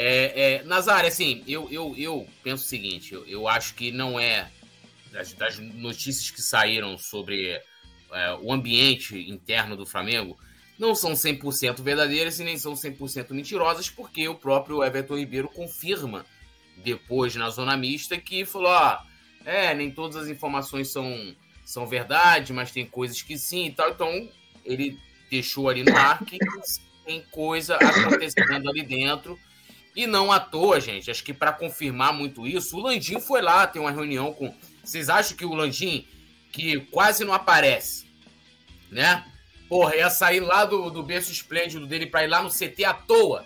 é, é, Nazário, assim, eu, eu, eu penso o seguinte: eu, eu acho que não é. Das, das notícias que saíram sobre é, o ambiente interno do Flamengo, não são 100% verdadeiras e nem são 100% mentirosas, porque o próprio Everton Ribeiro confirma depois na zona mista que falou: ó, é, nem todas as informações são, são verdade, mas tem coisas que sim e tal. Então, ele deixou ali no ar que tem coisa acontecendo ali dentro e não à toa, gente, acho que para confirmar muito isso, o Landim foi lá ter uma reunião com. Vocês acham que o Landim, que quase não aparece, né? Porra, ia sair lá do, do berço esplêndido dele para ir lá no CT à toa?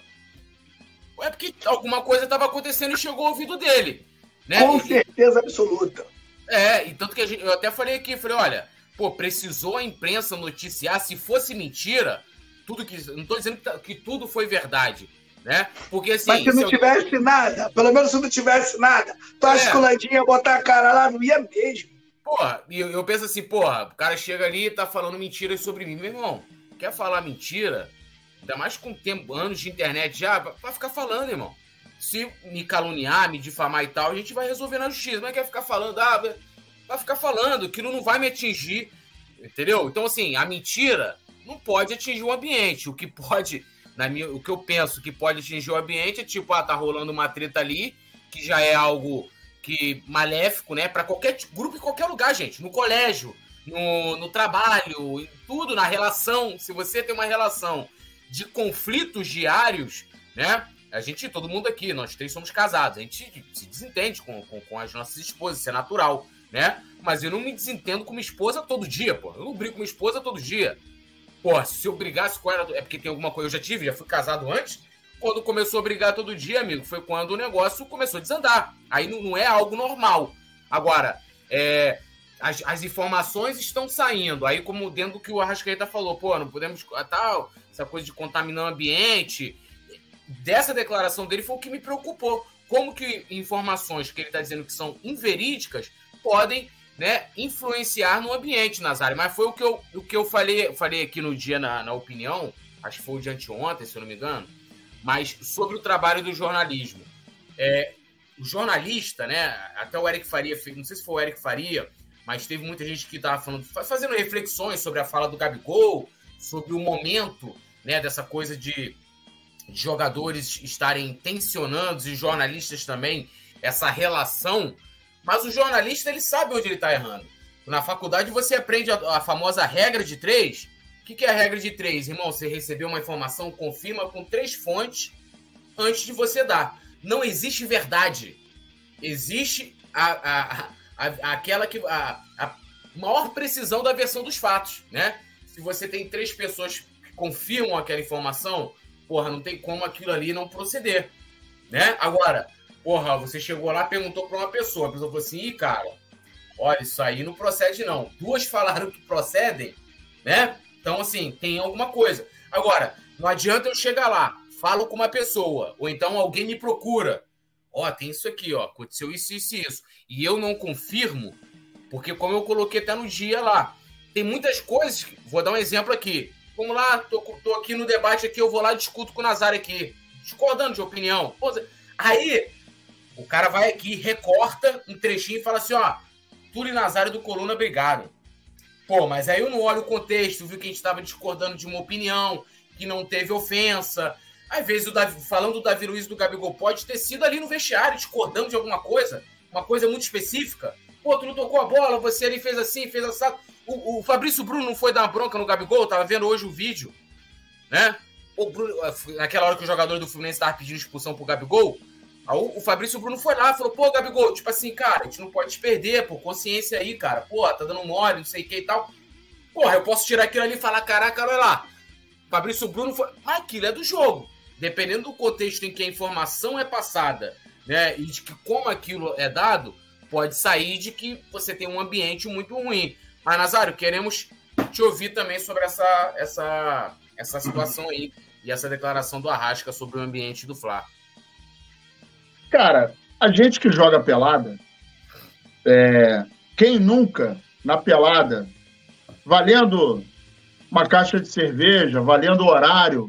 É porque alguma coisa estava acontecendo e chegou ao ouvido dele. Né? Com certeza absoluta. É, e tanto que gente, eu até falei aqui, falei, olha, pô, precisou a imprensa noticiar, se fosse mentira, tudo que. Não estou dizendo que, tá, que tudo foi verdade né? Porque assim. Mas se não se tivesse eu... nada, pelo menos se não tivesse nada, tu acha é. que o Landinho ia botar a cara lá? Não ia mesmo. Porra, e eu, eu, penso assim, porra, o cara chega ali e tá falando mentiras sobre mim. Meu irmão, quer falar mentira? Ainda mais com tempo, anos de internet já, vai ficar falando, irmão. Se me caluniar, me difamar e tal, a gente vai resolver na justiça. Mas quer ficar falando, ah, vai ficar falando, aquilo não vai me atingir. Entendeu? Então, assim, a mentira não pode atingir o ambiente. O que pode, minha, o que eu penso que pode atingir o ambiente é tipo, ah, tá rolando uma treta ali, que já é algo que maléfico, né, para qualquer grupo em qualquer lugar, gente, no colégio, no, no trabalho, em tudo, na relação. Se você tem uma relação de conflitos diários, né? A gente, todo mundo aqui, nós três somos casados, a gente se desentende com, com, com as nossas esposas, isso é natural, né? Mas eu não me desentendo com minha esposa todo dia, pô. Eu não brigo com minha esposa todo dia. Se eu brigasse com ela, é porque tem alguma coisa, eu já tive, já fui casado antes. Quando começou a brigar todo dia, amigo, foi quando o negócio começou a desandar. Aí não, não é algo normal. Agora, é, as, as, informações estão saindo. Aí, como dentro do que o Arrascaeta falou, pô, não podemos. Tal, essa coisa de contaminar o ambiente. Dessa declaração dele foi o que me preocupou. Como que informações que ele está dizendo que são inverídicas podem né, influenciar no ambiente, Nazário? Mas foi o que eu, o que eu falei, falei aqui no dia na, na opinião, acho que foi o de anteontem, se eu não me engano, mas sobre o trabalho do jornalismo. É, o jornalista, né, até o Eric Faria, não sei se foi o Eric Faria, mas teve muita gente que estava falando, fazendo reflexões sobre a fala do Gabigol, sobre o momento né, dessa coisa de, de jogadores estarem tensionando e jornalistas também essa relação. Mas o jornalista ele sabe onde ele está errando. Na faculdade você aprende a, a famosa regra de três. O que, que, é a regra de três, irmão? Você recebeu uma informação, confirma com três fontes antes de você dar. Não existe verdade. Existe a, a, a aquela que. A, a maior precisão da versão dos fatos, né? se você tem três pessoas que confirmam aquela informação, porra, não tem como aquilo ali não proceder, né? Agora, porra, você chegou lá, perguntou para uma pessoa, a pessoa falou assim, ih, cara, olha, isso aí não procede não. Duas (laughs) falaram que procedem, né? Então, assim, tem alguma coisa. Agora, não adianta eu chegar lá, falo com uma pessoa, ou então alguém me procura. Ó, tem isso aqui, ó, aconteceu isso, isso e isso. E eu não confirmo, porque como eu coloquei até no dia lá, tem muitas coisas. Vou dar um exemplo aqui. Vamos lá, tô, tô aqui no debate aqui, eu vou lá discuto com o Nazário aqui. Discordando de opinião. Aí, o cara vai aqui, recorta um trechinho e fala assim, ó, Túlio Nazário do Coluna brigaram. Pô, mas aí eu não olho o contexto, viu que a gente estava discordando de uma opinião, que não teve ofensa. Às vezes, o Davi, falando do Davi Luiz do Gabigol, pode ter sido ali no vestiário, discordando de alguma coisa, uma coisa muito específica. Pô, tu não tocou a bola, você ali fez assim, fez assado. O, o Fabrício Bruno não foi dar uma bronca no Gabigol? tava vendo hoje o vídeo, né? O Bruno, naquela hora que o jogador do Fluminense tava pedindo expulsão pro Gabigol, o, o Fabrício Bruno foi lá falou, pô, Gabigol, tipo assim, cara, a gente não pode te perder, pô, consciência aí, cara. Pô, tá dando mole, não sei o que e tal. Porra, eu posso tirar aquilo ali e falar, caraca, olha lá. Fabrício Bruno foi. Mas aquilo é do jogo. Dependendo do contexto em que a informação é passada, né? E de que como aquilo é dado, pode sair de que você tem um ambiente muito ruim. Mas, Nazário, queremos te ouvir também sobre essa, essa, essa situação aí e essa declaração do Arrasca sobre o ambiente do Fla. Cara, a gente que joga pelada, é, quem nunca na pelada, valendo uma caixa de cerveja, valendo horário,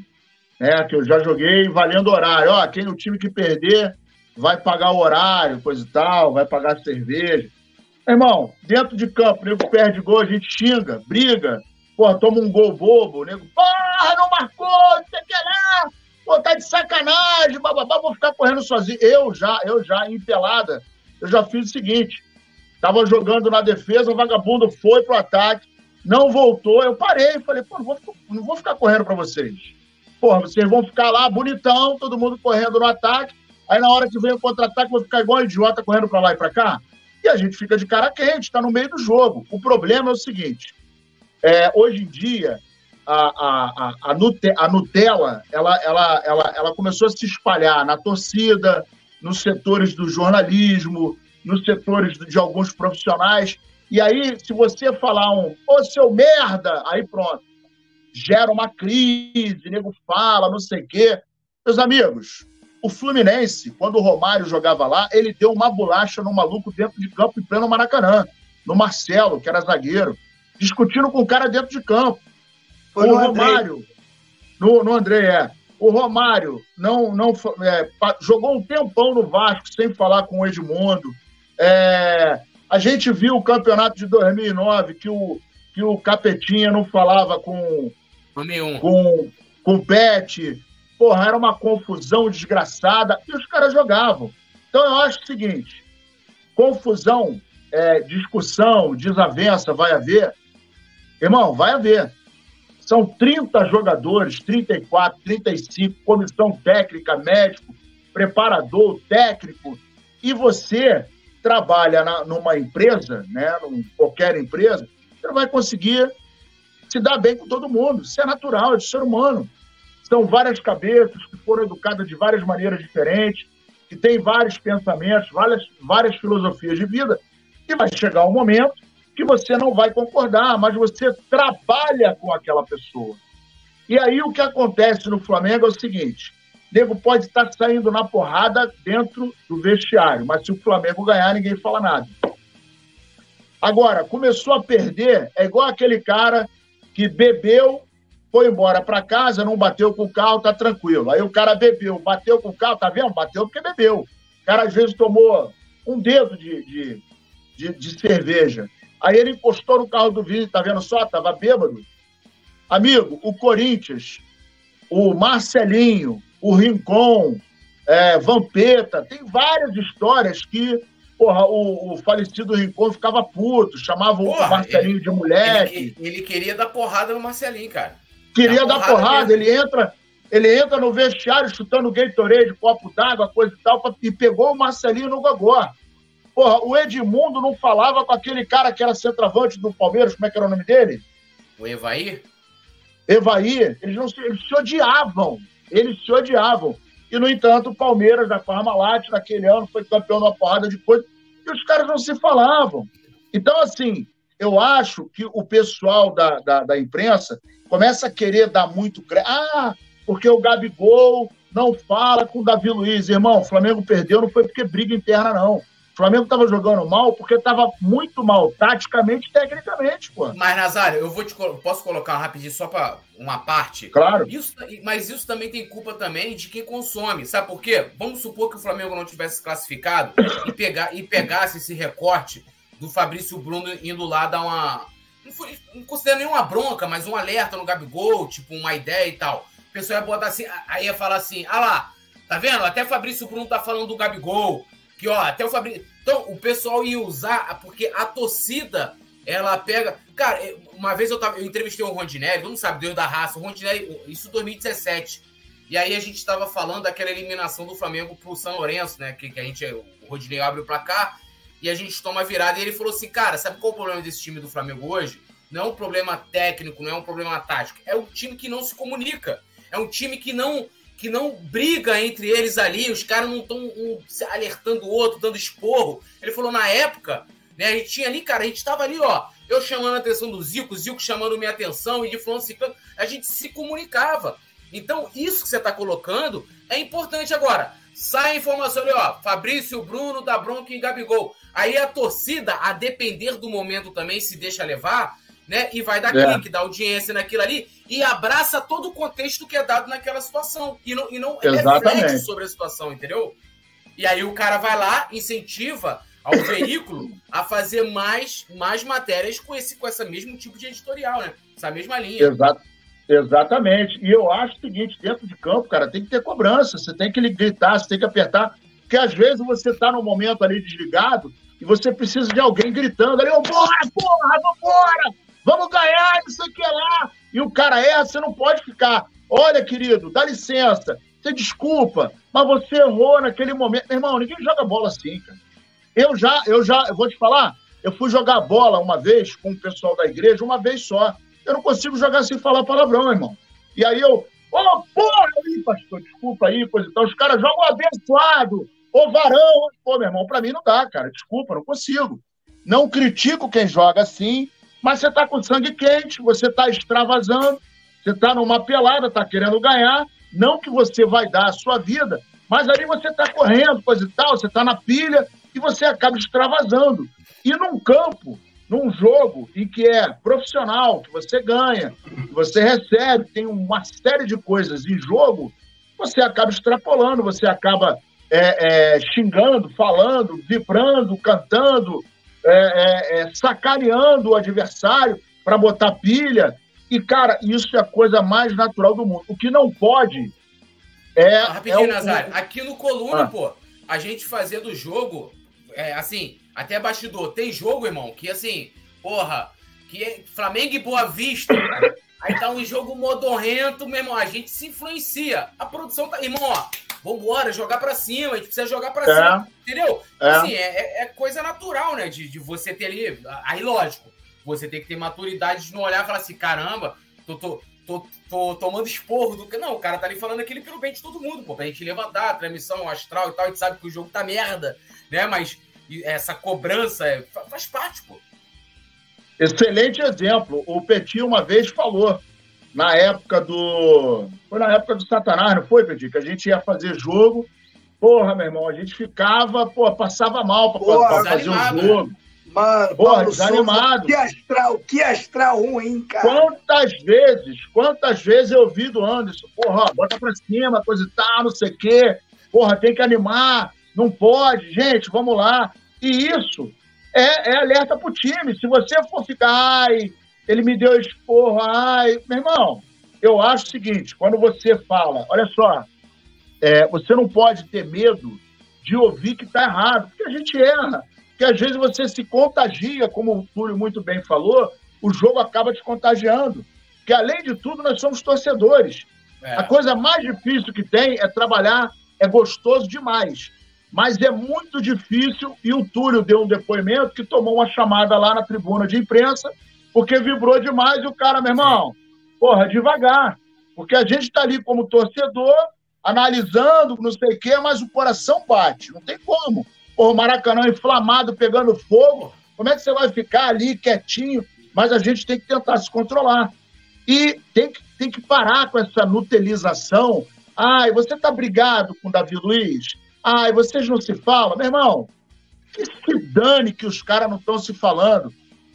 né, que eu já joguei, valendo horário. Ó, quem o time que perder vai pagar o horário, coisa e tal, vai pagar cerveja. Irmão, dentro de campo, o nego perde gol, a gente xinga, briga, porra, toma um gol bobo, o nego, porra, não marcou, não sei o que lá, pô, tá de sacanagem, bababá, vou ficar correndo sozinho. Eu já, eu já, em pelada, eu já fiz o seguinte, tava jogando na defesa, o vagabundo foi pro ataque, não voltou, eu parei, falei, pô, não vou, não vou ficar correndo pra vocês. Porra, vocês vão ficar lá bonitão, todo mundo correndo no ataque, aí na hora que vem o contra-ataque, vou ficar igual um idiota correndo pra lá e pra cá e a gente fica de cara quente, está no meio do jogo. O problema é o seguinte: é, hoje em dia, a, a, a, a, Nutella ela, ela, ela, ela começou a se espalhar na torcida, nos setores do jornalismo, nos setores de alguns profissionais. E aí, se você falar um, ô seu merda, aí pronto. Gera uma crise, nego fala, não sei o quê. Meus amigos, o Fluminense, quando o Romário jogava lá, ele deu uma bolacha no maluco dentro de campo em pleno Maracanã, no Marcelo, que era zagueiro, discutindo com o cara dentro de campo. Foi o Romário, no, no André, é. O Romário não, não é, jogou um tempão no Vasco sem falar com o Edmundo. É, a gente viu o campeonato de 2009 que o, que o Capetinha não falava com, com, com Pet. Porra, era uma confusão desgraçada e os caras jogavam. Então eu acho o seguinte: confusão, é, discussão, desavença vai haver. Irmão, vai haver. São 30 jogadores, 34, 35, comissão técnica, médico, preparador, técnico, e você trabalha na, numa empresa, né, num, qualquer empresa, você vai conseguir se dar bem com todo mundo. Isso é natural, é de ser humano. São várias cabeças que foram educadas de várias maneiras diferentes, que têm vários pensamentos, várias, várias filosofias de vida, e vai chegar um momento que você não vai concordar, mas você trabalha com aquela pessoa. E aí o que acontece no Flamengo é o seguinte: nego pode estar saindo na porrada dentro do vestiário, mas se o Flamengo ganhar, ninguém fala nada. Agora, começou a perder, é igual aquele cara que bebeu, foi embora para casa, não bateu com o carro, tá tranquilo. Aí o cara bebeu, bateu com o carro, tá vendo? Bateu porque bebeu. O cara às vezes tomou um dedo de, de, de, de cerveja. Aí ele encostou no carro do Vini, tá vendo só? Tava bêbado. Amigo, o Corinthians, o Marcelinho, o Rincon, é, Vampeta, tem várias histórias que porra, o, o falecido Rincon ficava puto, chamava porra, o Marcelinho ele, de moleque. Ele, ele, queria dar porrada no Marcelinho, cara. Queria dar porrada, porrada ele entra ele entra no vestiário chutando Gatorade, copo d'água, coisa e tal, e pegou o Marcelinho no gogó. Porra, o Edmundo não falava com aquele cara que era centroavante do Palmeiras, como é que era o nome dele? O Evaí? Evaí, eles, não se, eles se odiavam. Eles se odiavam. E, no entanto, o Palmeiras, da Parmalat, naquele ano, foi campeão numa porrada de coisa, e os caras não se falavam. Então, assim, eu acho que o pessoal da, da, da imprensa começa a querer dar muito crédito. Ah, porque o Gabigol não fala com o Davi Luiz. Irmão, o Flamengo perdeu não foi porque briga interna, não. O Flamengo estava jogando mal porque estava muito mal, taticamente e tecnicamente, pô. Mas, Nazário, eu vou te posso colocar rapidinho só para uma parte? Claro. Isso, mas isso também tem culpa também de quem consome. Sabe por quê? Vamos supor que o Flamengo não tivesse classificado e, pegar, e pegasse esse recorte do Fabrício Bruno indo lá dar uma. Não, foi, não considero nenhuma bronca, mas um alerta no Gabigol, tipo, uma ideia e tal. O pessoal ia botar assim, aí ia falar assim: ah lá, tá vendo? Até Fabrício Bruno tá falando do Gabigol que, ó, até o Fabrício. Então, o pessoal ia usar, porque a torcida, ela pega. Cara, uma vez eu, tava, eu entrevistei o Rondinelli, todo mundo sabe, Deus da raça, o Rondinelli, isso em 2017. E aí a gente estava falando daquela eliminação do Flamengo pro São Lourenço, né? Que, que a gente, o Rodinei abre o placar e a gente toma a virada. E ele falou assim: cara, sabe qual é o problema desse time do Flamengo hoje? Não é um problema técnico, não é um problema tático. É um time que não se comunica. É um time que não que não briga entre eles ali, os caras não estão um, alertando o outro, dando esporro. Ele falou, na época, né, a gente tinha ali, cara, a gente tava ali, ó, eu chamando a atenção do Zico, Zico chamando minha atenção, e de fulano ciclano, a gente se comunicava. Então, isso que você está colocando é importante agora. Sai a informação ali, ó, Fabrício, Bruno, da Bronca e Gabigol. Aí a torcida, a depender do momento também, se deixa levar, né? E vai dar é. clique, dá audiência naquilo ali e abraça todo o contexto que é dado naquela situação. E não, e não reflete sobre a situação, entendeu? E aí o cara vai lá, incentiva ao (coughs) veículo a fazer mais, mais matérias com, esse, com esse mesmo tipo de editorial, né? Essa mesma linha. Exato. Exatamente. E eu acho o seguinte, dentro de campo, cara, tem que ter cobrança, você tem que gritar, você tem que apertar, porque às vezes você está num momento ali desligado e você precisa de alguém gritando ali, vambora, porra, vambora! Vamos ganhar, não sei o que lá. E o cara erra, você não pode ficar. Olha, querido, dá licença, você desculpa, mas você errou naquele momento. Meu irmão, ninguém joga bola assim, cara. Eu já, eu já, eu vou te falar, eu fui jogar bola uma vez com o pessoal da igreja, uma vez só. Eu não consigo jogar sem falar palavrão, irmão. E aí eu, ô, oh, porra, aí, pastor, desculpa aí, coisa e tal. Os caras jogam abençoado, ô varão. Pô, meu irmão, pra mim não dá, cara. Desculpa, não consigo. Não critico quem joga assim, mas você está com sangue quente, você está extravasando, você está numa pelada, está querendo ganhar. Não que você vai dar a sua vida, mas ali você está correndo, coisa e tal, você está na pilha e você acaba extravasando. E num campo, num jogo em que é profissional, que você ganha, que você recebe, tem uma série de coisas em jogo, você acaba extrapolando, você acaba é, é, xingando, falando, vibrando, cantando, é, é, é, sacaneando o adversário para botar pilha. E, cara, isso é a coisa mais natural do mundo. O que não pode é. Ah, rapidinho, é o... Nazário. Aqui no Coluna, ah. pô, a gente fazer do jogo, é, assim, até bastidor. Tem jogo, irmão, que assim, porra, que é Flamengo e Boa Vista. Aí tá um jogo modorrento, meu irmão. A gente se influencia. A produção tá. Irmão, ó, vambora, jogar pra cima. A gente precisa jogar pra é. cima. Entendeu? É. Assim, é, é, é, coisa natural, né? De, de você ter ali. Aí, lógico, você tem que ter maturidade de não olhar e falar assim: caramba, tô, tô, tô, tô tomando esporro do. Não, o cara tá ali falando aquilo pelo bem de todo mundo, pô. Pra gente levantar, transmissão astral e tal. A gente sabe que o jogo tá merda, né? Mas essa cobrança é, faz parte, pô. Excelente exemplo. O Petit uma vez falou, na época do. Foi na época do Satanás, não foi, Petit? Que a gente ia fazer jogo. Porra, meu irmão, a gente ficava, pô, passava mal para fazer o jogo. Mano, Porra, Paulo desanimado. que astral, que astral ruim, cara. Quantas vezes, quantas vezes eu ouvi do Anderson, porra, bota pra cima, coisa e tal, não sei o quê. Porra, tem que animar, não pode, gente, vamos lá. E isso é, é alerta pro time. Se você for ficar, ai, ele me deu esporro, ai, meu irmão, eu acho o seguinte, quando você fala, olha só, é, você não pode ter medo de ouvir que está errado, porque a gente erra, porque às vezes você se contagia, como o Túlio muito bem falou, o jogo acaba te contagiando, porque além de tudo nós somos torcedores. É. A coisa mais difícil que tem é trabalhar, é gostoso demais mas é muito difícil. E o Túlio deu um depoimento que tomou uma chamada lá na tribuna de imprensa, porque vibrou demais e o cara, meu irmão, porra, devagar. Porque a gente está ali como torcedor, analisando, não sei o quê, mas o coração bate, não tem como. Porra, o Maracanã inflamado, pegando fogo, como é que você vai ficar ali quietinho? Mas a gente tem que tentar se controlar. E tem que, tem que parar com essa nutelização. Ai, você tá brigado com o Davi Luiz? Ai, vocês não se falam? Meu irmão, que se dane que os caras não estão se falando.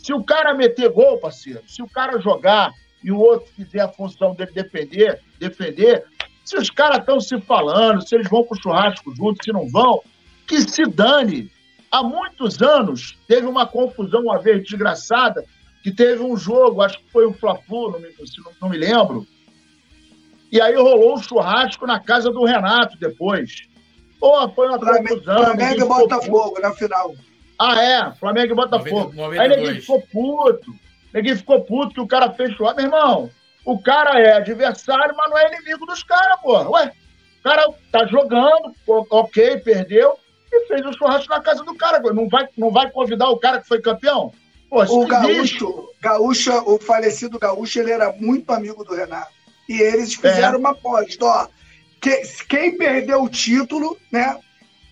Se o cara meter gol, parceiro, se o cara jogar e o outro fizer a função dele defender, defender, se os caras estão se falando, se eles vão pro churrasco juntos, se não vão, que se dane. Há muitos anos teve uma confusão uma vez desgraçada, que teve um jogo, acho que foi o Fla-Flu, não, não, não me lembro, e aí rolou um churrasco na casa do Renato depois. Pô, foi uma Flamengo, confusão. Flamengo e Botafogo na final. Ah, é? Flamengo e Botafogo. 90, Aí ninguém ficou puto. Ninguém ficou puto que o cara fechou. Meu irmão, o cara é adversário, mas não é inimigo dos caras, pô. Ué, o cara tá jogando, ok, perdeu, e fez um churrasco na casa do cara. Não vai, não vai convidar o cara que foi campeão? Pô, o Gaúcho, Gaúcho, o falecido Gaúcho, ele era muito amigo do Renato. E eles fizeram é. uma aposta, ó que, quem perder o título, né?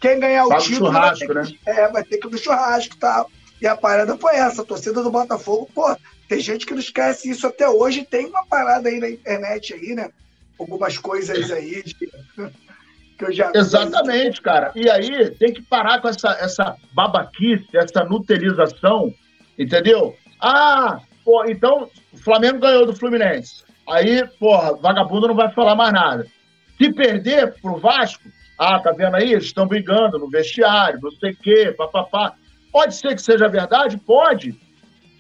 Quem ganhar o Fala título vai ter, que, né? é, vai ter que ir no churrasco e tal. E a parada foi essa, a torcida do Botafogo, pô, tem gente que não esquece isso até hoje, tem uma parada aí na internet aí, né? Algumas coisas aí de, (laughs) que eu já Exatamente, cara. E aí tem que parar com essa, essa babaquice, essa nuterização, entendeu? Ah, pô, então o Flamengo ganhou do Fluminense. Aí, porra, vagabundo não vai falar mais nada. Se perder pro Vasco, ah, tá vendo aí? Eles estão brigando no vestiário, não sei o quê, papapá. Pode ser que seja verdade? Pode.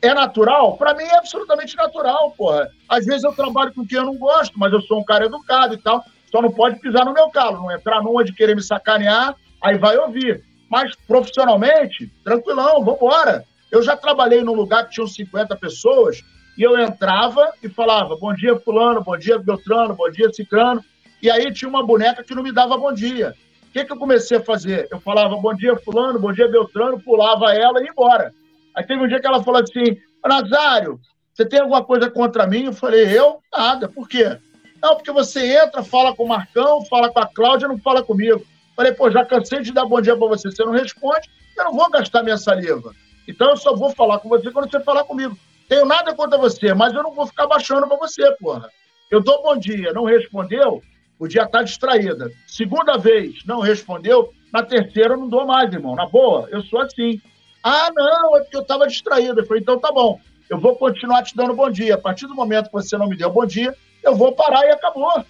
É natural? Para mim é absolutamente natural, porra. Às vezes eu trabalho com quem eu não gosto, mas eu sou um cara educado e tal. Só não pode pisar no meu calo, não entrar numa de querer me sacanear, aí vai ouvir. Mas profissionalmente, tranquilão, vambora. Eu já trabalhei num lugar que tinham 50 pessoas e eu entrava e falava: bom dia, Fulano, bom dia, Beltrano, bom dia, Cicrano. E aí tinha uma boneca que não me dava bom dia. O que, que eu comecei a fazer? Eu falava bom dia, Fulano, bom dia, Beltrano, pulava ela e ia embora. Aí teve um dia que ela falou assim: Nazário, você tem alguma coisa contra mim? Eu falei: eu? Nada. Por quê? Não, porque você entra, fala com o Marcão, fala com a Cláudia, não fala comigo. Falei, pô, já cansei de dar bom dia para você, você não responde, eu não vou gastar minha saliva. Então eu só vou falar com você quando você falar comigo. Tenho nada contra você, mas eu não vou ficar baixando para você, porra. Eu dou bom dia, não respondeu, podia estar distraída. Segunda vez, não respondeu. Na terceira, eu não dou mais, irmão. Na boa, eu sou assim. Ah, não, é porque eu estava distraída. Eu falei, então tá bom, eu vou continuar te dando bom dia. A partir do momento que você não me deu bom dia, eu vou parar e acabou.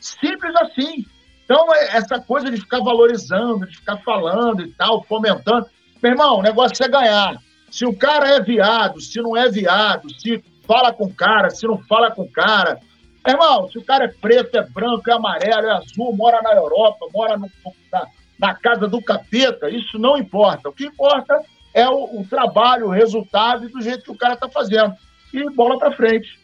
Simples assim. Então, é, essa coisa de ficar valorizando, de ficar falando e tal, fomentando. Meu irmão, o negócio é ganhar. Se o cara é viado, se não é viado, se fala com o cara, se não fala com o cara. Irmão, se o cara é preto, é branco, é amarelo, é azul, mora na Europa, mora no, na, na casa do capeta, isso não importa. O que importa é o, o trabalho, o resultado e do jeito que o cara tá fazendo. E bola para frente.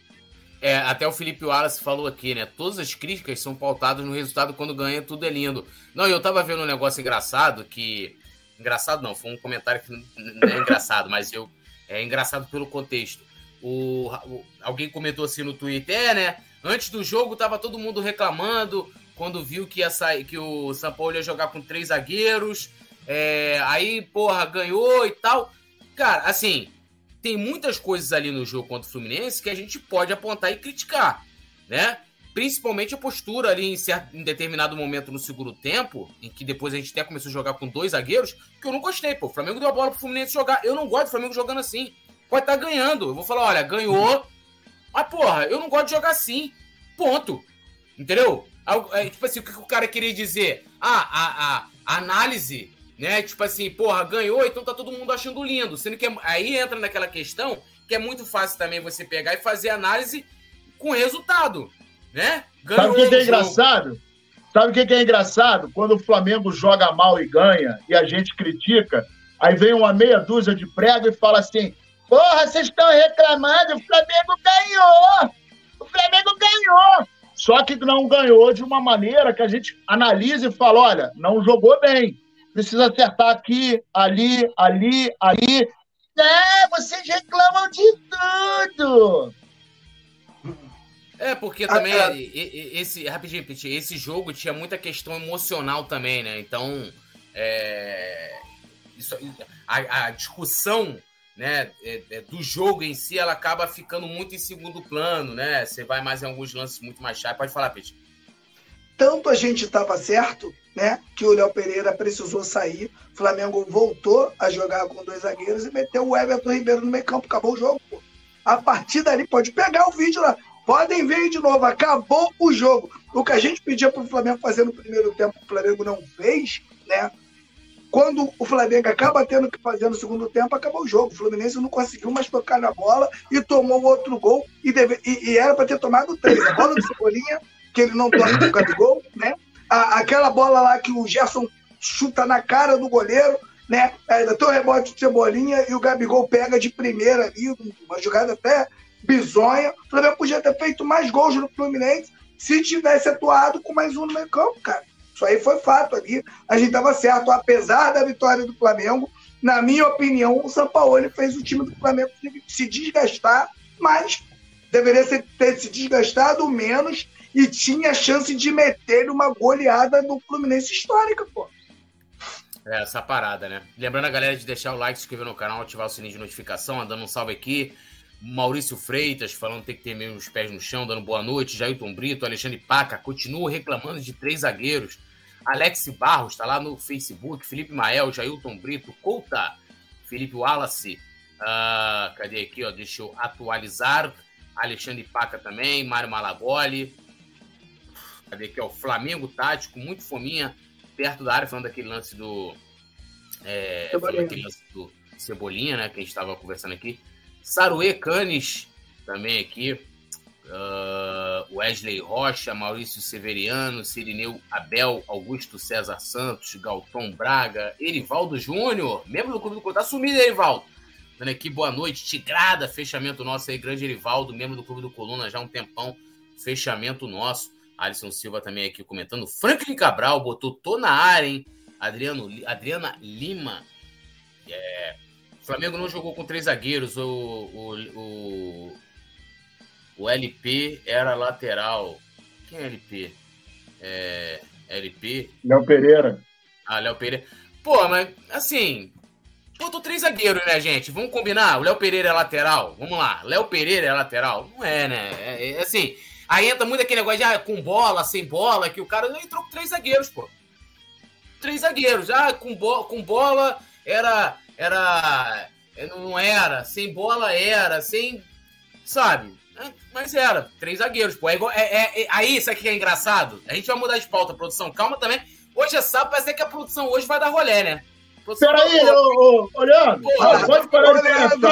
É, até o Felipe Wallace falou aqui, né? Todas as críticas são pautadas no resultado quando ganha, tudo é lindo. Não, eu tava vendo um negócio engraçado que. Engraçado não, foi um comentário que não é engraçado, (laughs) mas eu. É engraçado pelo contexto. O, o, alguém comentou assim no Twitter, é, né? Antes do jogo tava todo mundo reclamando quando viu que, ia sair, que o São Paulo ia jogar com três zagueiros. É, aí, porra, ganhou e tal. Cara, assim, tem muitas coisas ali no jogo contra o Fluminense que a gente pode apontar e criticar, né? Principalmente a postura ali em, certo, em determinado momento no segundo tempo, em que depois a gente até começou a jogar com dois zagueiros, que eu não gostei, pô. O Flamengo deu a bola pro Fluminense jogar. Eu não gosto do Flamengo jogando assim. Pode estar tá ganhando. Eu vou falar, olha, ganhou. Mas, porra, eu não gosto de jogar assim. Ponto. Entendeu? É, tipo assim, o que o cara queria dizer? Ah, a, a, análise né? Tipo assim, porra, ganhou, então tá todo mundo achando lindo. Sendo que é, aí entra naquela questão que é muito fácil também você pegar e fazer análise com resultado, né? Ganhou Sabe o que, que é engraçado? Sabe o que, que é engraçado? Quando o Flamengo joga mal e ganha e a gente critica, aí vem uma meia dúzia de prego e fala assim: Porra, vocês estão reclamando, o Flamengo ganhou! O Flamengo ganhou! Só que não ganhou de uma maneira que a gente analisa e fala: olha, não jogou bem precisa acertar aqui, ali, ali, aí. É, vocês reclamam de tudo! É, porque também ah, é. esse, rapidinho, esse jogo tinha muita questão emocional também, né? Então, é, isso, a, a, discussão né, é, é, do jogo em si, ela acaba ficando muito em segundo plano, né? Você vai mais em alguns lances muito mais chato. Pode falar, Pete. Tanto a gente estava certo né, que o Léo Pereira precisou sair. O Flamengo voltou a jogar com dois zagueiros e meteu o Everton Ribeiro no meio campo. Acabou o jogo. Pô. A partir dali, pode pegar o vídeo lá. Podem ver de novo. Acabou o jogo. O que a gente pedia para o Flamengo fazer no primeiro tempo, o Flamengo não fez, né? Quando o Flamengo acaba tendo que fazer no segundo tempo, acabou o jogo. O Fluminense não conseguiu mais tocar na bola e tomou outro gol. E, deve... e, e era para ter tomado três. A bola do Cebolinha, que ele não toca no Gabigol, né? a, aquela bola lá que o Gerson chuta na cara do goleiro, né? Ainda tem o rebote de Cebolinha e o Gabigol pega de primeira ali, uma jogada até bizonha. O Flamengo podia ter feito mais gols no Fluminense se tivesse atuado com mais um no meio campo, cara. Isso aí foi fato ali. A gente estava certo. Apesar da vitória do Flamengo, na minha opinião, o São Paulo fez o time do Flamengo se desgastar, mas deveria ter se desgastado menos e tinha chance de meter uma goleada no Fluminense histórica, pô. É, essa parada, né? Lembrando a galera de deixar o like, se inscrever no canal, ativar o sininho de notificação, dando um salve aqui. Maurício Freitas falando que tem que ter meio os pés no chão, dando boa noite. Jailton Brito, Alexandre Paca, continua reclamando de três zagueiros. Alex Barros está lá no Facebook. Felipe Mael, Jailton Brito, Couta, Felipe Wallace. Uh, cadê aqui, ó? Deixa eu atualizar. Alexandre Paca também, Mário Malagoli. Cadê aqui, ó? O Flamengo tático, muito fominha, perto da área, falando daquele lance do. É, falando daquele lance do Cebolinha, né? Que a gente estava conversando aqui. Saruê Canes, também aqui. Uh, Wesley Rocha, Maurício Severiano, Sirineu Abel, Augusto César Santos, Galton Braga, Erivaldo Júnior, membro do Clube do Coluna. Tá sumido, Erivaldo. Dando aqui boa noite, Tigrada, fechamento nosso aí, grande Erivaldo, membro do Clube do Coluna já há um tempão, fechamento nosso. Alisson Silva também aqui comentando. Franklin Cabral botou tô na área, hein? Adriano, Adriana Lima. É, Flamengo não jogou com três zagueiros. O, o, o, o LP era lateral. Quem é LP? É, LP? Léo Pereira. Ah, Léo Pereira. Pô, mas assim. Botou três zagueiros, né, gente? Vamos combinar? O Léo Pereira é lateral? Vamos lá. Léo Pereira é lateral? Não é, né? É, é assim. Aí entra muito aquele negócio de ah, com bola, sem bola, que o cara entrou com três zagueiros, pô. Três zagueiros. Ah, com, bo com bola era. Era. Não era. Sem bola era. Sem. Sabe? É, mas era. Três zagueiros, pô. É igual, é, é, é, aí, isso aqui é engraçado? A gente vai mudar de pauta, produção. Calma também. Hoje é sábado, parece que a produção hoje vai dar rolé, né? Peraí, ô, ô, Leandro, pode parar de Leandro,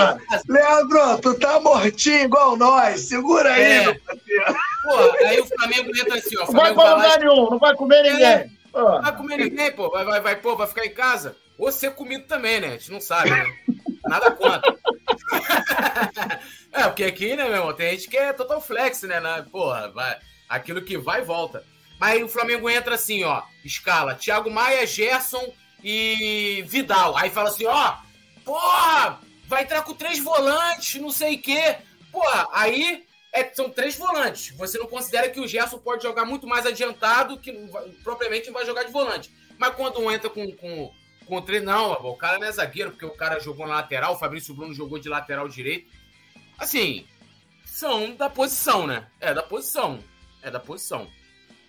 Leandro, tu tá mortinho igual nós. Segura aí, é. meu parceiro. Pô, aí o Flamengo entra assim, ó. Não vai pra lugar nenhum, não vai comer ninguém. É, não vai comer ninguém, pô. Vai, vai, vai, pô, vai ficar em casa. Ou ser comido também, né? A gente não sabe, né? Nada contra. É, porque aqui, né, meu irmão, tem gente que é total flex, né? né? Porra, vai, aquilo que vai e volta. Mas o Flamengo entra assim, ó, escala, Thiago Maia, Gerson e Vidal. Aí fala assim, ó, porra, vai entrar com três volantes, não sei o quê. Porra, aí é, são três volantes. Você não considera que o Gerson pode jogar muito mais adiantado, que propriamente vai jogar de volante. Mas quando um entra com, com, três, não, o cara não é zagueiro, porque o cara jogou na lateral, o Fabrício Bruno jogou de lateral direito. Assim, são da posição, né? É da posição. É da posição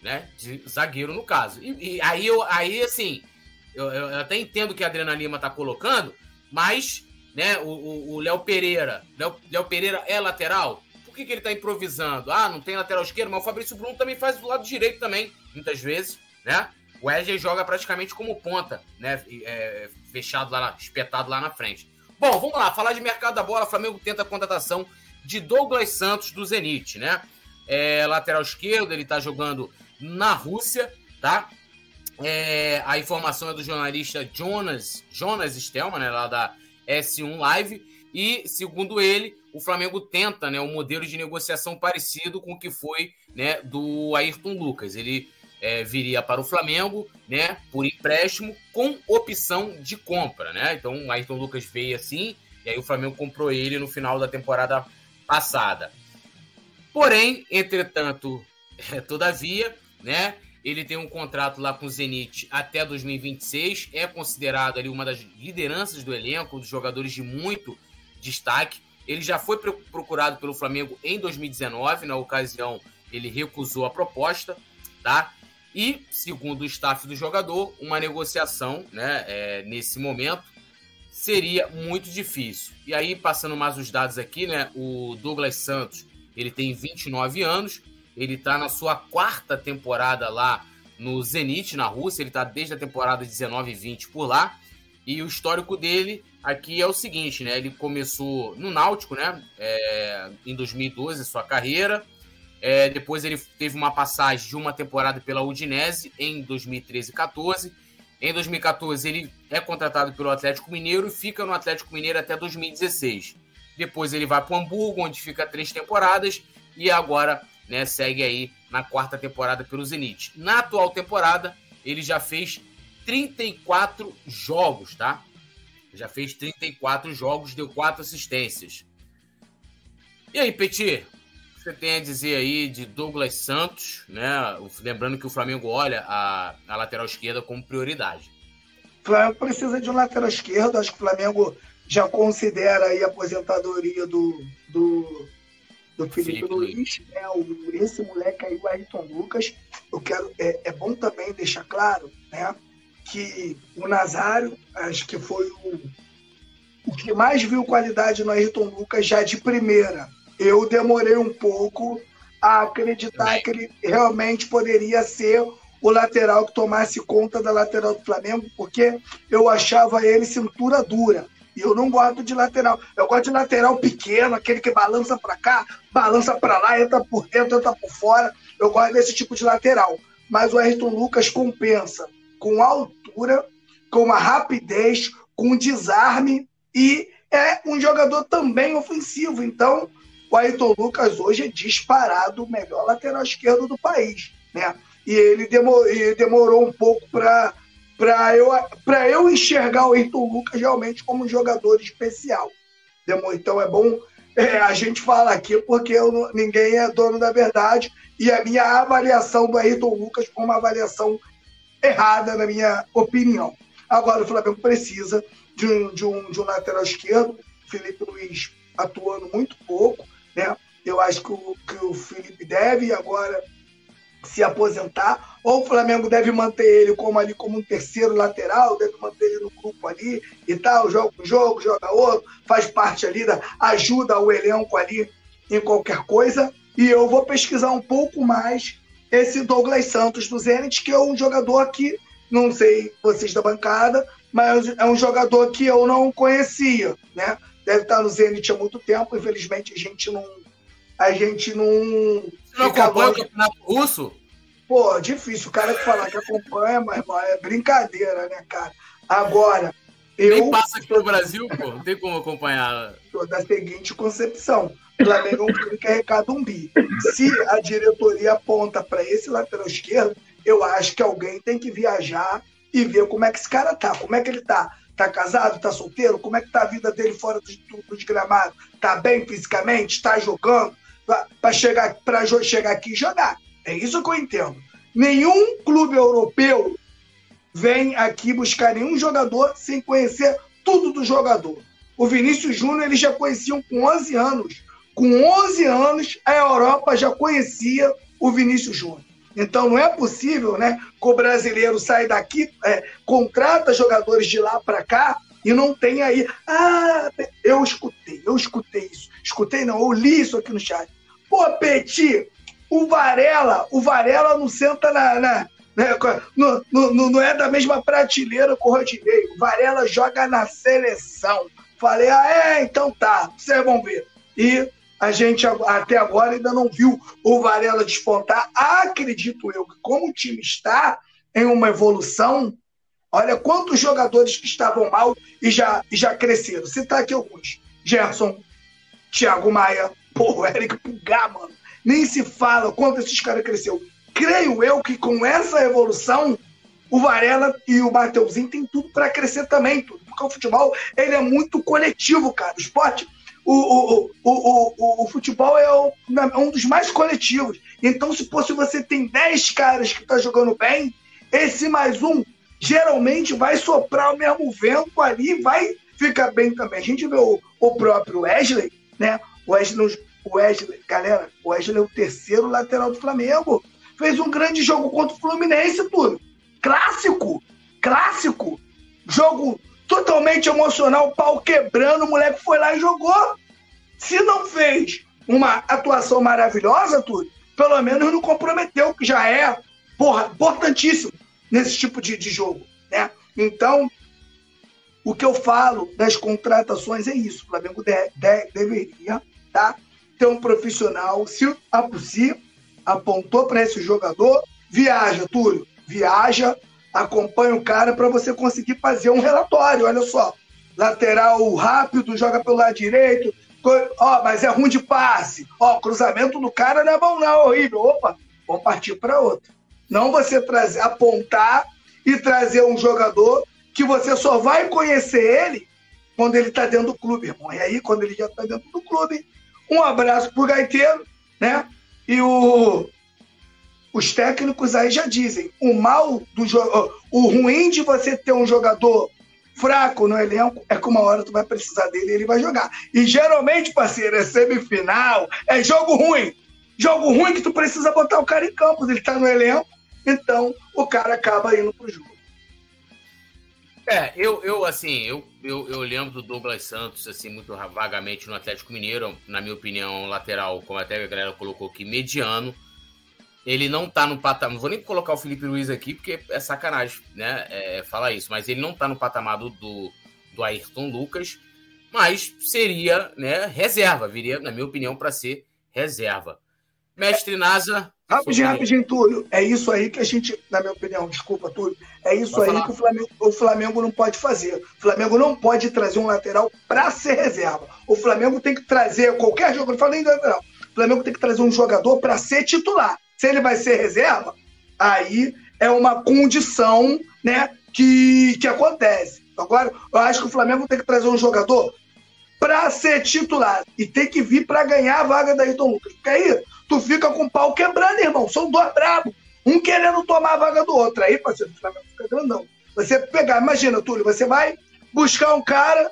né? De zagueiro, no caso. E, e aí, eu, aí, assim, eu, eu, até entendo que a Adriana Lima tá colocando, mas, né, o Léo Pereira, Léo Pereira é lateral? Por que, que ele tá improvisando? Ah, não tem lateral esquerdo, mas o Fabrício Bruno também faz do lado direito também, muitas vezes, né? O Wesley joga praticamente como ponta, né? É, fechado lá, espetado lá na frente. Bom, vamos lá, falar de mercado da bola. O Flamengo tenta a contratação de Douglas Santos do Zenit, né? É, lateral esquerdo, ele tá jogando na Rússia, tá? É, a informação é do jornalista Jonas, Jonas Stelman, né, lá da S1 Live, e segundo ele, o Flamengo tenta né, um modelo de negociação parecido com o que foi né, do Ayrton Lucas. Ele é, viria para o Flamengo né, por empréstimo com opção de compra. Né? Então o Ayrton Lucas veio assim, e aí o Flamengo comprou ele no final da temporada passada. Porém, entretanto, é, todavia, né? Ele tem um contrato lá com o Zenit até 2026, é considerado ali uma das lideranças do elenco, dos jogadores de muito destaque. Ele já foi procurado pelo Flamengo em 2019, na ocasião ele recusou a proposta, tá? E, segundo o staff do jogador, uma negociação, né, é, nesse momento, seria muito difícil. E aí, passando mais os dados aqui, né, o Douglas Santos, ele tem 29 anos, ele está na sua quarta temporada lá no Zenit, na Rússia. Ele está desde a temporada 19 e 20 por lá. E o histórico dele aqui é o seguinte, né? Ele começou no Náutico, né? É, em 2012, sua carreira. É, depois ele teve uma passagem de uma temporada pela Udinese em 2013 e 14. Em 2014 ele é contratado pelo Atlético Mineiro e fica no Atlético Mineiro até 2016. Depois ele vai para o Hamburgo, onde fica três temporadas. E agora né, segue aí na quarta temporada pelo Zenit. Na atual temporada, ele já fez 34 jogos, tá? Já fez 34 jogos, deu quatro assistências. E aí, Petit, você tem a dizer aí de Douglas Santos, né? Lembrando que o Flamengo olha a, a lateral esquerda como prioridade. O Flamengo precisa de um lateral esquerdo, acho que o Flamengo já considera aí a aposentadoria do, do do Felipe, Felipe Luiz, né, o, esse moleque aí, o Ayrton Lucas, eu quero, é, é bom também deixar claro, né, que o Nazário, acho que foi o, o que mais viu qualidade no Ayrton Lucas já de primeira. Eu demorei um pouco a acreditar que ele realmente poderia ser o lateral que tomasse conta da lateral do Flamengo, porque eu achava ele cintura dura. E eu não gosto de lateral. Eu gosto de lateral pequeno, aquele que balança para cá, balança para lá, entra por dentro, entra por fora. Eu gosto desse tipo de lateral. Mas o Ayrton Lucas compensa com altura, com uma rapidez, com desarme e é um jogador também ofensivo. Então, o Ayrton Lucas hoje é disparado o melhor lateral esquerdo do país, né? E ele demorou, um pouco para eu, eu enxergar o Ayrton Lucas realmente como um jogador especial. Então é bom é, a gente falar aqui porque eu, ninguém é dono da verdade e a minha avaliação do Ayrton Lucas foi uma avaliação errada, na minha opinião. Agora o Flamengo precisa de um, de um, de um lateral esquerdo, Felipe Luiz atuando muito pouco, né? Eu acho que o, que o Felipe deve agora se aposentar, ou o Flamengo deve manter ele como ali como um terceiro lateral, deve manter ele no grupo ali e tal, joga um jogo, joga outro, faz parte ali da ajuda o elenco ali em qualquer coisa. E eu vou pesquisar um pouco mais esse Douglas Santos do Zenit, que é um jogador que não sei vocês da bancada, mas é um jogador que eu não conhecia, né? Deve estar no Zenit há muito tempo, infelizmente a gente não. A gente não. Você não acompanha o campeonato russo? Pô, difícil. O cara que falar que acompanha, mas é brincadeira, né, cara? Agora, eu. Nem passa aqui no Brasil, pô, não tem como acompanhar. Tô da seguinte concepção: o Flamengo é um time que arrecada um bi. Se a diretoria aponta para esse lateral esquerdo, eu acho que alguém tem que viajar e ver como é que esse cara tá, como é que ele tá. Tá casado, tá solteiro? Como é que tá a vida dele fora do, do desgramado? Tá bem fisicamente? Tá jogando? Para chegar, pra chegar aqui e jogar. É isso que eu entendo. Nenhum clube europeu vem aqui buscar nenhum jogador sem conhecer tudo do jogador. O Vinícius Júnior eles já conheciam com 11 anos. Com 11 anos, a Europa já conhecia o Vinícius Júnior. Então não é possível né, que o brasileiro saia daqui, é, contrata jogadores de lá para cá e não tem aí. Ah, eu escutei, eu escutei isso. Escutei não, eu li isso aqui no chat. Pô, Petit, o Varela, o Varela não senta na, na, né? Não, não, é da mesma prateleira com o Rodinei. O Varela joga na seleção. Falei, ah, é, então tá, vocês vão ver. E a gente até agora ainda não viu o Varela despontar. Acredito eu que, como o time está em uma evolução, olha quantos jogadores que estavam mal e já, e já cresceram. Citar aqui alguns: Gerson, Thiago Maia, (laughs) pô, Eric Pulgar, mano. Nem se fala quanto esses caras cresceram creio eu que com essa evolução, o Varela e o Mateuzinho têm tudo para crescer também, tudo. Porque o futebol ele é muito coletivo, cara. O esporte, o, o, o, o, o futebol é, o, é um dos mais coletivos. Então, se fosse você tem 10 caras que tá jogando bem, esse mais um geralmente vai soprar o mesmo vento ali vai ficar bem também. A gente vê o, o próprio Wesley, né? O Wesley, o Wesley, galera, o Wesley é o terceiro lateral do Flamengo fez um grande jogo contra o Fluminense, tudo. Clássico, clássico. Jogo totalmente emocional, pau quebrando, o moleque foi lá e jogou. Se não fez uma atuação maravilhosa, tudo, pelo menos não comprometeu, que já é, porra, importantíssimo nesse tipo de, de jogo, né? Então, o que eu falo das contratações é isso. O Flamengo de, de, deveria tá, ter um profissional, se a possível, apontou para esse jogador, viaja, Túlio, viaja, acompanha o cara para você conseguir fazer um relatório. Olha só, lateral rápido, joga pelo lado direito, ó, mas é ruim de passe. Ó, cruzamento do cara não é bom não, é horrível. Opa, vamos partir para outro. Não você trazer, apontar e trazer um jogador que você só vai conhecer ele quando ele está dentro do clube, irmão. E aí, quando ele já está dentro do clube, um abraço pro gaiteiro, né? E o, os técnicos aí já dizem: o mal do o ruim de você ter um jogador fraco no elenco é que uma hora tu vai precisar dele e ele vai jogar. E geralmente, parceiro, é semifinal, é jogo ruim. Jogo ruim que tu precisa botar o cara em campo, ele tá no elenco, então o cara acaba indo pro jogo. É, eu, eu assim, eu, eu, eu lembro do Douglas Santos, assim, muito vagamente no Atlético Mineiro, na minha opinião, lateral, como até a galera colocou aqui, mediano. Ele não tá no patamar. Não vou nem colocar o Felipe Luiz aqui, porque é sacanagem, né? É, falar isso, mas ele não tá no patamar do, do, do Ayrton Lucas, mas seria, né, reserva, viria, na minha opinião, para ser reserva. Mestre Nasa. Rapidinho, rapidinho, Túlio. É isso aí que a gente, na minha opinião, desculpa, Túlio. É isso Pode aí falar. que o Flamengo, o Flamengo não pode fazer. O Flamengo não pode trazer um lateral para ser reserva. O Flamengo tem que trazer qualquer jogo. Eu falei lateral. O Flamengo tem que trazer um jogador para ser titular. Se ele vai ser reserva, aí é uma condição né, que, que acontece. Agora, eu acho que o Flamengo tem que trazer um jogador para ser titular e tem que vir para ganhar a vaga da Ayrton Lucas. Porque aí tu fica com o pau quebrando, irmão. São dois brabos. Um querendo tomar a vaga do outro. Aí, parceiro, o Flamengo fica grandão. Você pegar, imagina, Túlio, você vai buscar um cara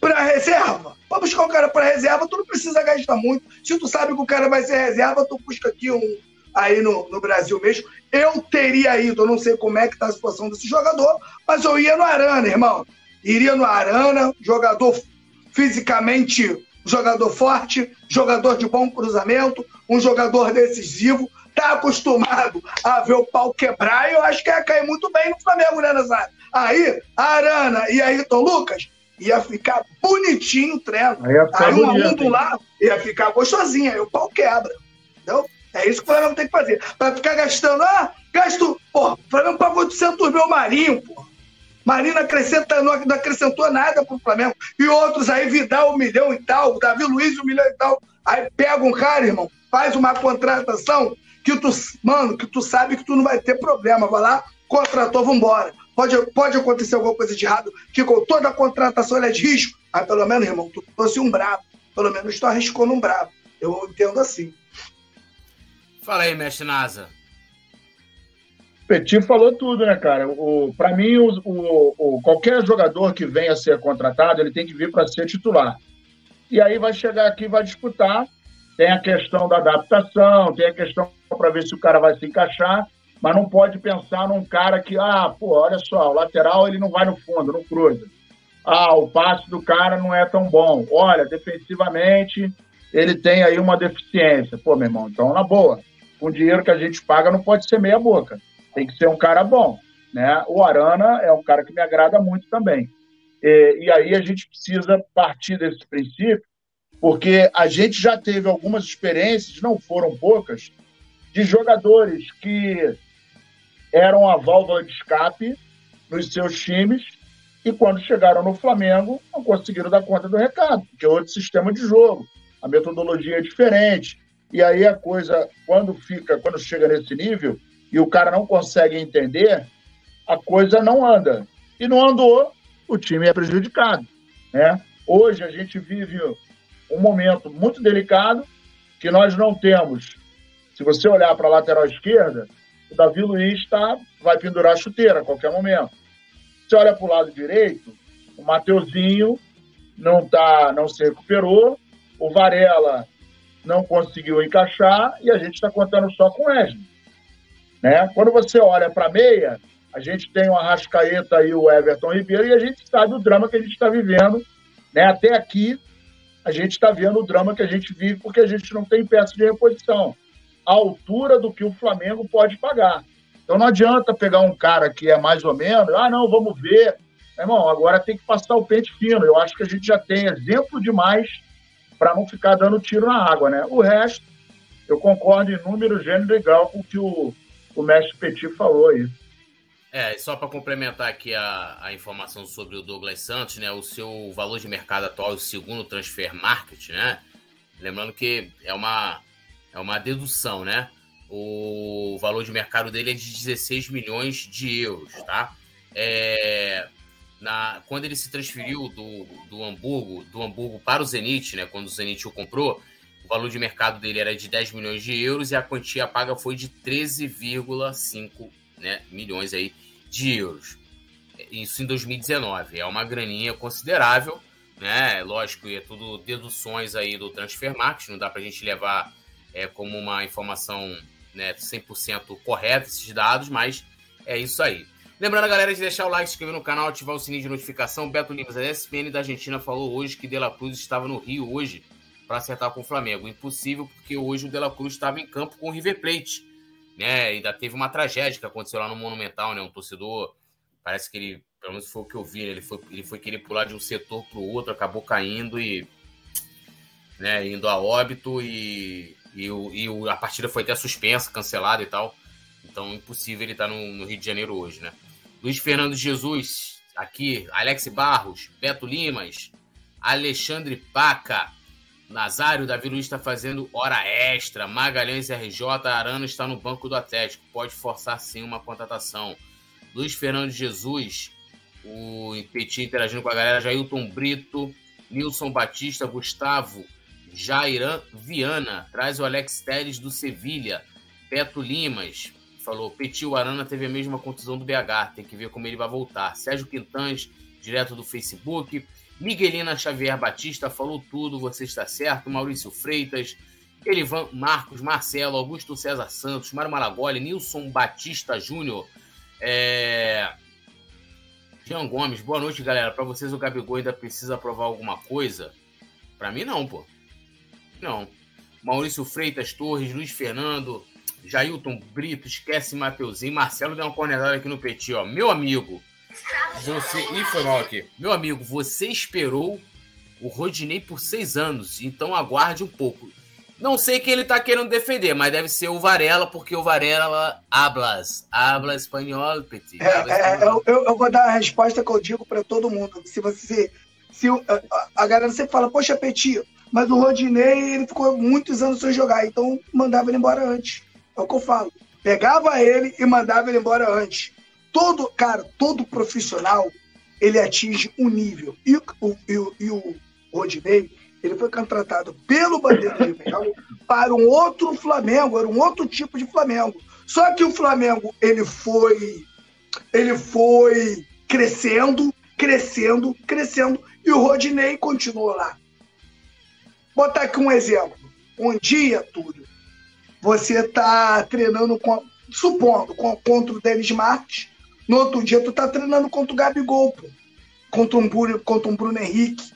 para reserva. Para buscar um cara para reserva, tu não precisa gastar muito. Se tu sabe que o cara vai ser reserva, tu busca aqui um aí no, no Brasil mesmo. Eu teria ido, eu não sei como é que tá a situação desse jogador, mas eu ia no Arana, irmão. Iria no Arana, jogador fisicamente jogador forte, jogador de bom cruzamento, um jogador decisivo, tá acostumado a ver o pau quebrar e eu acho que ia cair muito bem no Flamengo, né, Nazário? Aí, Arana e Ayrton Lucas ia ficar bonitinho o treino. Aí, ia ficar aí bonito, um do lado ia ficar gostosinha, aí o pau quebra. Entendeu? É isso que o Flamengo tem que fazer. Pra ficar gastando, ah, gasto. Pô, o Flamengo pagou 800 mil Marinho, pô. Marinho não, acrescenta, não acrescentou nada pro Flamengo. E outros aí, Vidal um milhão e tal, Davi Luiz um milhão e tal. Aí pega um cara, irmão, faz uma contratação que tu, mano, que tu sabe que tu não vai ter problema. Vai lá, contratou, vambora. Pode, pode acontecer alguma coisa de errado, que com toda a contratação é de risco. Mas pelo menos, irmão, tu fosse um brabo. Pelo menos tu arriscou num brabo. Eu entendo assim. Fala aí, mestre Nasa. Petit falou tudo, né, cara? O, para mim, o, o, o, qualquer jogador que venha a ser contratado, ele tem que vir para ser titular. E aí vai chegar aqui vai disputar. Tem a questão da adaptação, tem a questão para ver se o cara vai se encaixar, mas não pode pensar num cara que, ah, pô, olha só, o lateral ele não vai no fundo, não cruza. Ah, o passe do cara não é tão bom. Olha, defensivamente ele tem aí uma deficiência. Pô, meu irmão, então na boa, com o dinheiro que a gente paga não pode ser meia boca tem que ser um cara bom. Né? O Arana é um cara que me agrada muito também. E, e aí a gente precisa partir desse princípio, porque a gente já teve algumas experiências, não foram poucas, de jogadores que eram a válvula de escape nos seus times e quando chegaram no Flamengo não conseguiram dar conta do recado, porque é outro sistema de jogo, a metodologia é diferente. E aí a coisa, quando fica, quando chega nesse nível, e o cara não consegue entender, a coisa não anda. E não andou, o time é prejudicado. Né? Hoje a gente vive um momento muito delicado que nós não temos. Se você olhar para a lateral esquerda, o Davi Luiz tá, vai pendurar a chuteira a qualquer momento. Você olha para o lado direito, o Mateuzinho não, tá, não se recuperou, o Varela não conseguiu encaixar e a gente está contando só com Wesley. Né? Quando você olha para a meia, a gente tem o Arrascaeta e o Everton Ribeiro e a gente sabe o drama que a gente está vivendo. Né? Até aqui, a gente está vendo o drama que a gente vive porque a gente não tem peça de reposição à altura do que o Flamengo pode pagar. Então não adianta pegar um cara que é mais ou menos, ah, não, vamos ver. Irmão, agora tem que passar o pente fino. Eu acho que a gente já tem exemplo demais para não ficar dando tiro na água, né? O resto, eu concordo em número, gênero e grau com o que o o mestre Petit falou aí. É, só para complementar aqui a, a informação sobre o Douglas Santos, né? O seu valor de mercado atual, o segundo transfer market, né? Lembrando que é uma, é uma dedução, né? O valor de mercado dele é de 16 milhões de euros, tá? É, na, quando ele se transferiu do, do Hamburgo, do Hamburgo para o Zenit, né? Quando o Zenit o comprou, o valor de mercado dele era de 10 milhões de euros e a quantia paga foi de 13,5 né, milhões aí de euros. Isso em 2019. É uma graninha considerável, né? Lógico, é tudo deduções aí do Transfer Market, não dá para a gente levar é, como uma informação né, 100% correta esses dados, mas é isso aí. Lembrando a galera de deixar o like, se inscrever no canal, ativar o sininho de notificação. Beto Lima, da ESPN da Argentina, falou hoje que De La Cruz estava no Rio hoje para acertar com o Flamengo. Impossível, porque hoje o De La Cruz estava em campo com o River Plate. Né? Ainda teve uma tragédia que aconteceu lá no Monumental, né? Um torcedor, parece que ele, pelo menos foi o que eu vi, né? ele foi, ele foi querer pular de um setor para o outro, acabou caindo e. Né, indo a óbito e, e, o, e o, a partida foi até suspensa, cancelada e tal. Então, impossível ele estar tá no, no Rio de Janeiro hoje, né? Luiz Fernando Jesus, aqui, Alex Barros, Beto Limas, Alexandre Paca, Nazário, Davi Luiz está fazendo hora extra. Magalhães RJ, Arana está no banco do Atlético. Pode forçar sim uma contratação. Luiz Fernando Jesus, o Petit interagindo com a galera. Jailton Brito, Nilson Batista, Gustavo, Jairan Viana. Traz o Alex Teles do Sevilha. Peto Limas falou: Petit, Arana teve a mesma contusão do BH. Tem que ver como ele vai voltar. Sérgio Quintães, direto do Facebook. Miguelina Xavier Batista falou tudo, você está certo. Maurício Freitas, Elivan Marcos, Marcelo, Augusto César Santos, Mário Malagoli, Nilson Batista Júnior, é... Jean Gomes, boa noite, galera. Para vocês, o Gabigol ainda precisa provar alguma coisa? Para mim, não, pô. Não. Maurício Freitas Torres, Luiz Fernando, Jailton Brito, esquece Mateuzinho, Marcelo deu uma cornetada aqui no Petit, ó. Meu amigo, Você... Ih, foi mal aqui. Meu amigo, você esperou o Rodinei por seis anos, então aguarde um pouco. Não sei quem ele tá querendo defender, mas deve ser o Varela, porque o Varela hablas, habla espanhol, Petit. É, é, eu, eu, vou dar a resposta que eu digo para todo mundo. Se você. Se, a, a galera sempre fala, poxa, Petit, mas o Rodinei ele ficou muitos anos sem jogar, então mandava ele embora antes. É o que eu falo. Pegava ele e mandava ele embora antes. Todo, cara, todo profissional ele atinge um nível. E o, e o, e o Rodinei, ele foi contratado pelo Bandeira de Melo para um outro Flamengo, era um outro tipo de Flamengo. Só que o Flamengo, ele foi ele foi crescendo, crescendo, crescendo e o Rodinei continuou lá. Botar aqui um exemplo. Um dia, Túlio, você está treinando com, supondo, com, contra o Denis Marques, no outro dia tu tá treinando contra o Gabigol, pô. Contra um, contra um Bruno Henrique.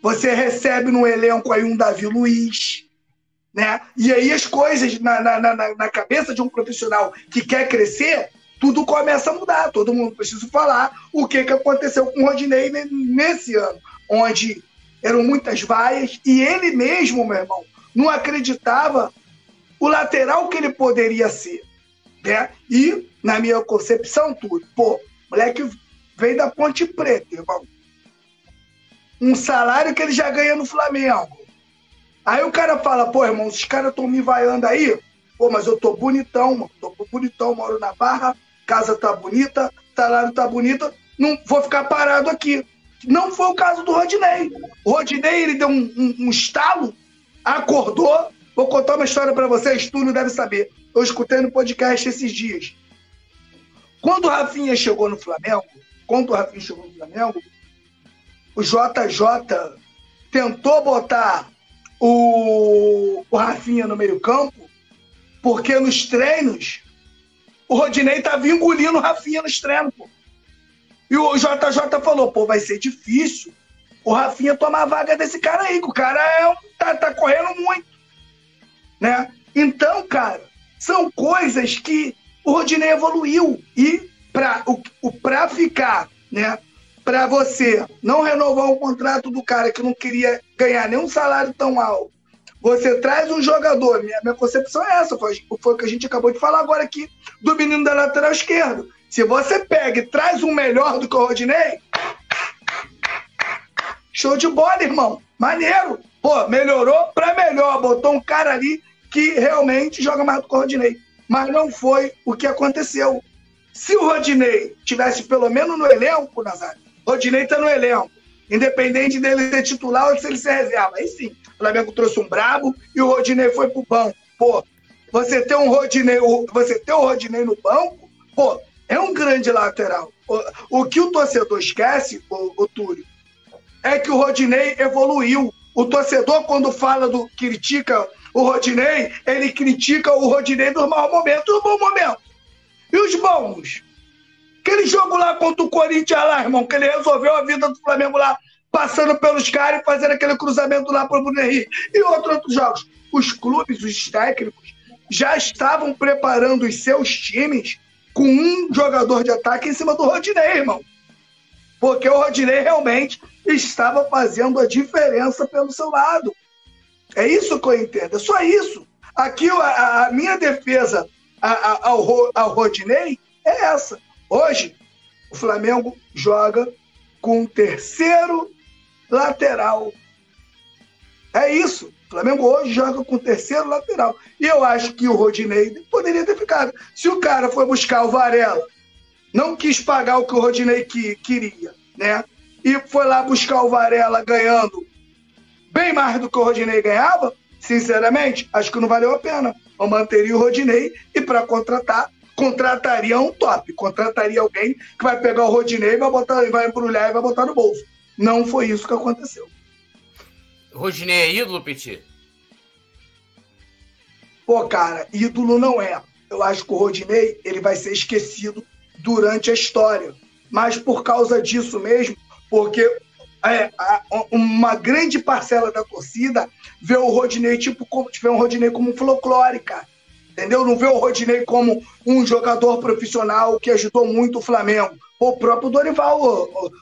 Você recebe no elenco aí um Davi Luiz, né? E aí as coisas na, na, na, na cabeça de um profissional que quer crescer, tudo começa a mudar. Todo mundo precisa falar o que, que aconteceu com o Rodinei nesse ano, onde eram muitas vaias e ele mesmo, meu irmão, não acreditava o lateral que ele poderia ser. Né? E, na minha concepção, tudo, pô, moleque vem da Ponte Preta, irmão um salário que ele já ganha no Flamengo. Aí o cara fala, pô, irmão, os caras estão me vaiando aí. Pô, mas eu tô bonitão, mano. Tô bonitão, moro na Barra, casa tá bonita, salário tá bonita, não vou ficar parado aqui. Não foi o caso do Rodinei. O Rodinei, ele deu um, um, um estalo, acordou. Vou contar uma história para vocês, tu não deve saber. Eu escutei no podcast esses dias. Quando o Rafinha chegou no Flamengo, quando o Rafinha chegou no Flamengo, o JJ tentou botar o, o Rafinha no meio-campo, porque nos treinos o Rodinei estava engolindo o Rafinha nos treinos. Pô. E o JJ falou: pô, vai ser difícil o Rafinha tomar a vaga desse cara aí, que o cara é um, tá, tá correndo muito. Né? Então, cara, são coisas que o Rodinei evoluiu. E para o, o, pra ficar né, para você não renovar o contrato do cara que não queria ganhar nenhum salário tão alto, você traz um jogador, minha, minha concepção é essa, foi, foi o que a gente acabou de falar agora aqui do menino da lateral esquerdo. Se você pega e traz um melhor do que o Rodinei, show de bola, irmão. Maneiro. Pô, melhorou para melhor, botou um cara ali que realmente joga mais do que o Rodinei. Mas não foi o que aconteceu. Se o Rodinei tivesse pelo menos no elenco, Nazário, Rodinei tá no elenco. Independente dele ser titular ou se ele ser reserva. Aí sim, o Flamengo trouxe um brabo e o Rodinei foi pro banco. Pô, você ter um Rodinei, você ter o Rodinei no banco, pô, é um grande lateral. O, o que o torcedor esquece, o, o Túlio, é que o Rodinei evoluiu. O torcedor, quando fala do critica o Rodinei, ele critica o Rodinei dos maus momentos, dos bons momentos. E os bons? Aquele jogo lá contra o Corinthians lá, irmão, que ele resolveu a vida do Flamengo lá, passando pelos caras e fazendo aquele cruzamento lá para o Bruno Henrique. E outros, outros jogos. Os clubes, os técnicos, já estavam preparando os seus times com um jogador de ataque em cima do Rodinei, irmão. Porque o Rodinei realmente estava fazendo a diferença pelo seu lado. É isso que eu entendo, é só isso. Aqui a, a minha defesa ao, ao Rodinei é essa. Hoje, o Flamengo joga com terceiro lateral. É isso. O Flamengo hoje joga com o terceiro lateral. E eu acho que o Rodinei poderia ter ficado. Se o cara foi buscar o Varela, não quis pagar o que o Rodinei que, queria, né? E foi lá buscar o Varela ganhando bem mais do que o Rodinei ganhava, sinceramente, acho que não valeu a pena. Eu manteria o Rodinei e para contratar contrataria um top, contrataria alguém que vai pegar o Rodinei, vai botar, vai embrulhar e vai botar no bolso. Não foi isso que aconteceu. Rodinei é ídolo, Petit? Pô, cara, ídolo não é. Eu acho que o Rodinei ele vai ser esquecido durante a história. Mas por causa disso mesmo, porque é, uma grande parcela da torcida vê o Rodinei tipo como vê um Rodinei como um folclore, cara entendeu? Não vê o Rodinei como um jogador profissional que ajudou muito o Flamengo. o próprio Dorival.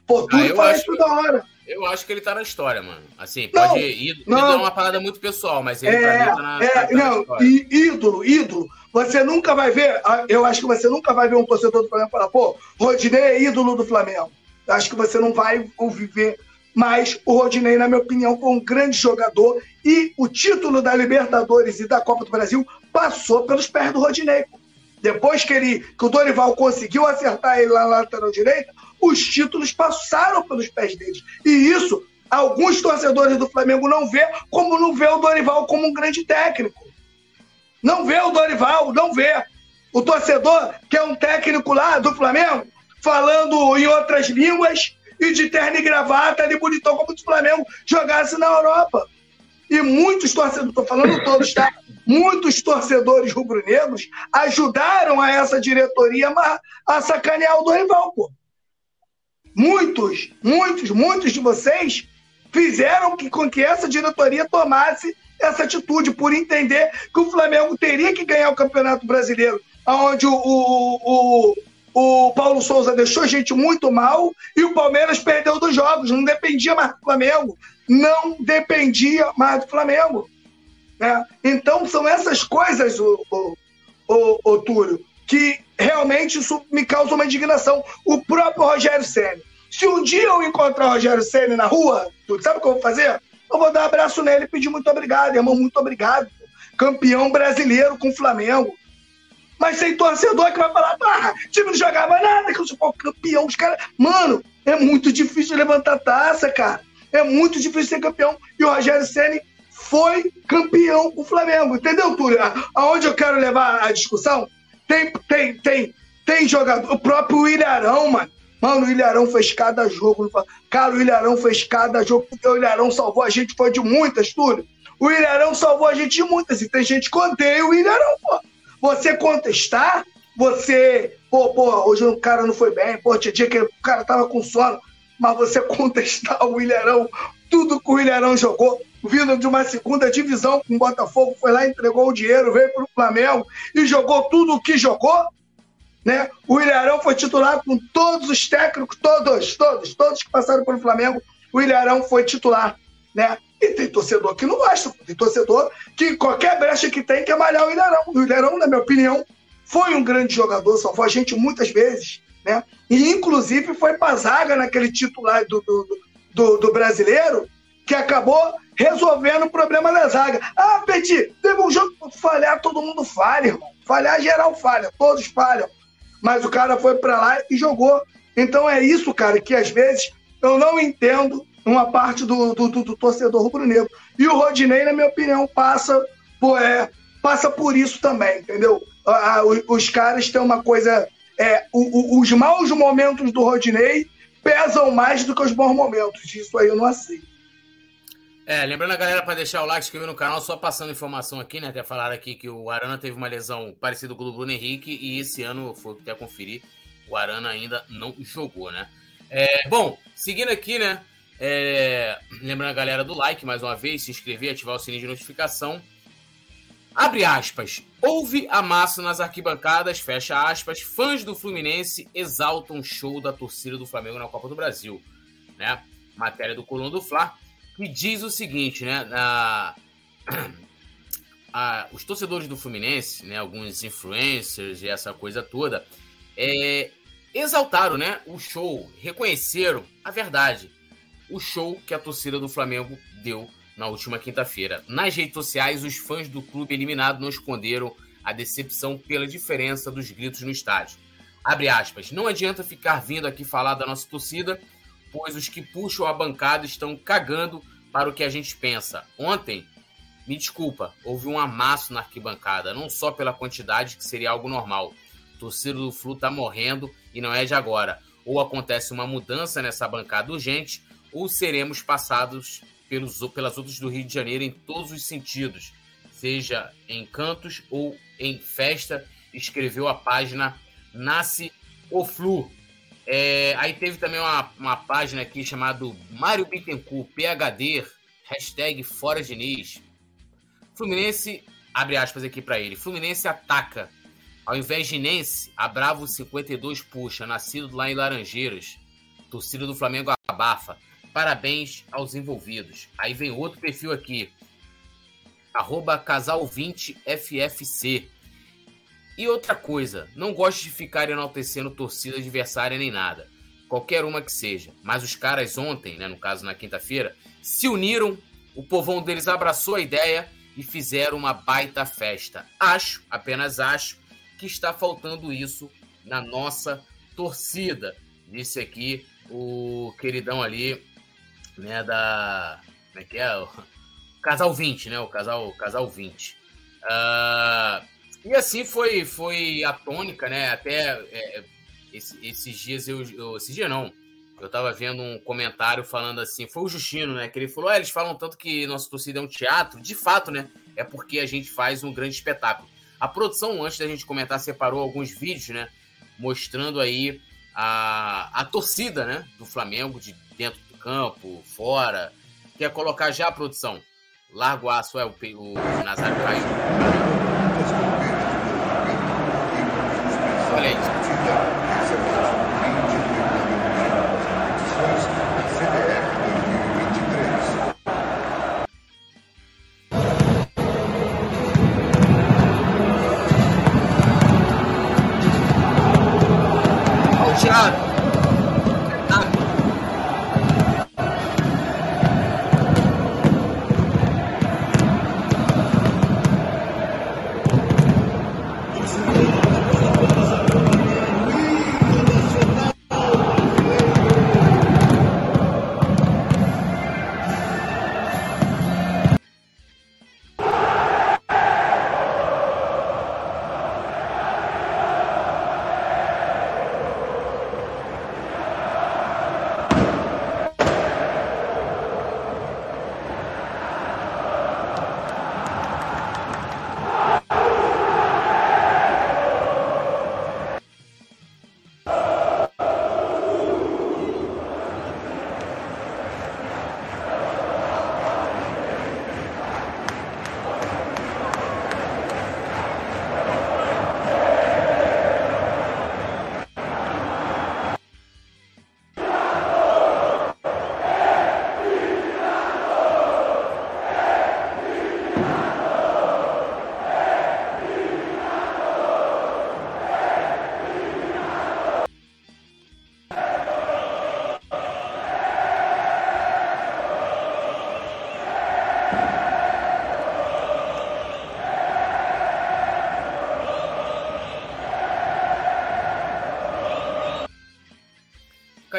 Pô, tudo ah, faz isso da hora. Eu acho que ele tá na história, mano. Assim, pode não, ir. Não. é uma parada muito pessoal, mas ele é, tá na, é, tá não, na ídolo, ídolo. Você nunca vai ver, ah, eu acho que você nunca vai ver um torcedor do Flamengo falar, pô, Rodinei é ídolo do Flamengo. Acho que você não vai viver. Mas o Rodinei, na minha opinião, foi um grande jogador e o título da Libertadores e da Copa do Brasil passou pelos pés do Rodinei. Depois que, ele, que o Dorival conseguiu acertar ele lá na lateral direita, os títulos passaram pelos pés deles. E isso, alguns torcedores do Flamengo não vê, como não vê o Dorival como um grande técnico. Não vê o Dorival, não vê. O torcedor, que é um técnico lá do Flamengo, falando em outras línguas e de terno e gravata, ele bonitão como o Flamengo jogasse na Europa. E muitos torcedores, estou falando todos, tá? Muitos torcedores rubro-negros ajudaram a essa diretoria a sacanear o Dorival, pô. Muitos, muitos, muitos de vocês fizeram que, com que essa diretoria tomasse essa atitude, por entender que o Flamengo teria que ganhar o Campeonato Brasileiro, onde o, o, o, o Paulo Souza deixou a gente muito mal e o Palmeiras perdeu dos jogos, não dependia mais do Flamengo. Não dependia mais do Flamengo. Né? Então, são essas coisas, o, o, o, o Túlio, que realmente isso me causa uma indignação. O próprio Rogério Senna. Se um dia eu encontrar o Rogério Senna na rua, sabe o que eu vou fazer? Eu vou dar um abraço nele e pedir muito obrigado, irmão, muito obrigado. Campeão brasileiro com o Flamengo. Mas sem torcedor que vai falar, ah, time não jogava nada, que eu sou campeão. Os caras. Mano, é muito difícil levantar taça, cara. É muito difícil ser campeão. E o Rogério Senna foi campeão o Flamengo. Entendeu, Túlio? Aonde eu quero levar a discussão? Tem, tem, tem, tem jogador. O próprio Ilharão, mano. Mano, o Ilharão fez cada jogo. Cara, o Ilharão fez cada jogo, porque o Ilharão salvou a gente, foi de muitas, Túlio. O Ilharão salvou a gente de muitas. E tem gente que odeia o Ilharão, pô. Você contestar, você. Pô, pô, hoje o cara não foi bem, pô, tinha dia que o cara tava com sono. Mas você (laughs) contestar o Ilharão, tudo que o Ilharão jogou, vindo de uma segunda divisão com o Botafogo, foi lá, entregou o dinheiro, veio para o Flamengo e jogou tudo o que jogou. Né? O Ilharão foi titular com todos os técnicos, todos, todos, todos que passaram pelo Flamengo. O Ilharão foi titular. Né? E tem torcedor que não gosta, tem torcedor que qualquer brecha que tem quer malhar o Ilharão. O Ilharão, na minha opinião, foi um grande jogador, salvou a gente muitas vezes. Né? E inclusive foi para zaga naquele titular do, do, do, do brasileiro que acabou resolvendo o problema da zaga. Ah, Petit, teve um jogo falhar, todo mundo falha, irmão. Falhar geral falha, todos falham. Mas o cara foi para lá e jogou. Então é isso, cara, que às vezes eu não entendo uma parte do, do, do, do torcedor rubro-negro. E o Rodinei, na minha opinião, passa por, é, passa por isso também, entendeu? Os, os caras têm uma coisa. É, o, o, os maus momentos do Rodinei pesam mais do que os bons momentos. Isso aí eu não aceito. É, lembrando a galera para deixar o like, inscrever no canal, só passando informação aqui, né? Até falaram aqui que o Arana teve uma lesão parecida com o do Bruno Henrique e esse ano, foi até conferir, o Arana ainda não jogou, né? É, bom, seguindo aqui, né? É, lembrando a galera do like, mais uma vez, se inscrever, ativar o sininho de notificação. Abre aspas. Houve amasso nas arquibancadas, fecha aspas. Fãs do Fluminense exaltam show da torcida do Flamengo na Copa do Brasil. Né? Matéria do Coluna do Fla que diz o seguinte, né? A, (clears throat) a, os torcedores do Fluminense, né? Alguns influencers e essa coisa toda, é, exaltaram, né? O show, reconheceram a verdade, o show que a torcida do Flamengo deu na última quinta-feira. Nas redes sociais, os fãs do clube eliminado não esconderam a decepção pela diferença dos gritos no estádio. Abre aspas. Não adianta ficar vindo aqui falar da nossa torcida pois os que puxam a bancada estão cagando para o que a gente pensa. Ontem, me desculpa, houve um amasso na arquibancada, não só pela quantidade, que seria algo normal. O torcedor do Flu tá morrendo e não é de agora. Ou acontece uma mudança nessa bancada urgente, ou seremos passados pelos, pelas outras do Rio de Janeiro em todos os sentidos, seja em cantos ou em festa, escreveu a página Nasce o Flu. É, aí teve também uma, uma página aqui chamada Mário Bittencourt, PHD, hashtag Fora Diniz. Fluminense, abre aspas aqui para ele, Fluminense ataca. Ao invés de Nense, a Bravo 52 puxa, nascido lá em Laranjeiras. Torcida do Flamengo abafa. Parabéns aos envolvidos. Aí vem outro perfil aqui. Arroba casal20ffc. E outra coisa, não gosto de ficar enaltecendo torcida adversária nem nada. Qualquer uma que seja. Mas os caras ontem, né, no caso na quinta-feira, se uniram, o povão deles abraçou a ideia e fizeram uma baita festa. Acho, apenas acho, que está faltando isso na nossa torcida. Disse aqui o queridão ali, né, da. Como é que é? O casal 20, né? O casal, casal 20. Uh, ah, e assim foi, foi a tônica, né? Até é, esse, esses dias eu, eu. Esse dia não. Eu tava vendo um comentário falando assim, foi o Justino, né? Que ele falou: ah, eles falam tanto que nossa torcida é um teatro. De fato, né? É porque a gente faz um grande espetáculo. A produção, antes da gente comentar, separou alguns vídeos, né? Mostrando aí a, a torcida, né? Do Flamengo, de dentro campo, fora. Quer colocar já a produção? Largo aço é o, o Nazário caiu.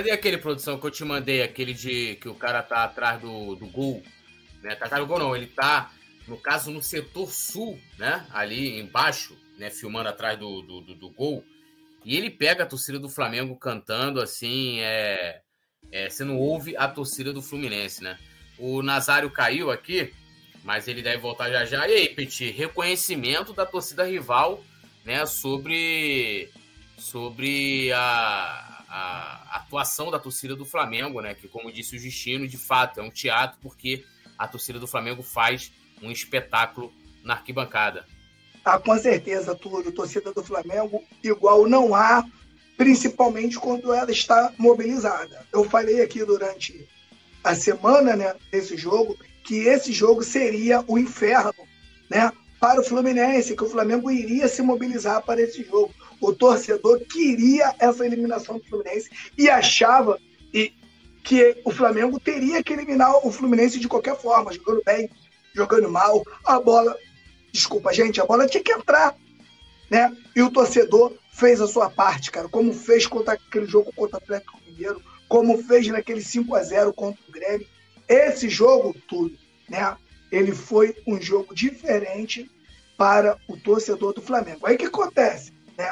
Cadê aquele produção que eu te mandei, aquele de que o cara tá atrás do, do gol? Né? Tá atrás do gol não, ele tá, no caso, no setor sul, né? Ali embaixo, né? Filmando atrás do, do, do, do gol. E ele pega a torcida do Flamengo cantando assim, é, é, você não ouve a torcida do Fluminense, né? O Nazário caiu aqui, mas ele deve voltar já já. E aí, Petit, reconhecimento da torcida rival, né, sobre sobre a, a atuação da torcida do Flamengo, né? Que, como disse o Justino, de fato é um teatro, porque a torcida do Flamengo faz um espetáculo na arquibancada. Ah, com certeza, Túlio. Torcida do Flamengo, igual não há, principalmente quando ela está mobilizada. Eu falei aqui durante a semana né, desse jogo que esse jogo seria o inferno né, para o Fluminense, que o Flamengo iria se mobilizar para esse jogo o torcedor queria essa eliminação do Fluminense e achava que o Flamengo teria que eliminar o Fluminense de qualquer forma, jogando bem, jogando mal. A bola, desculpa, gente, a bola tinha que entrar, né? E o torcedor fez a sua parte, cara, como fez contra aquele jogo contra o Atlético Mineiro, como fez naquele 5 a 0 contra o Grêmio. Esse jogo, tudo, né? Ele foi um jogo diferente para o torcedor do Flamengo. Aí o que acontece? Né?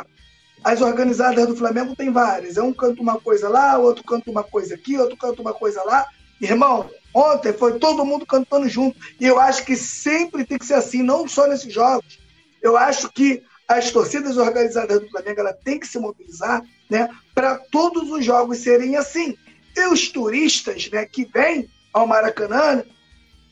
As organizadas do Flamengo tem várias. É um canta uma coisa lá, outro canta uma coisa aqui, outro canta uma coisa lá. Irmão, ontem foi todo mundo cantando junto. E eu acho que sempre tem que ser assim, não só nesses jogos. Eu acho que as torcidas organizadas do Flamengo ela tem que se mobilizar né, para todos os jogos serem assim. E os turistas né, que vêm ao Maracanã,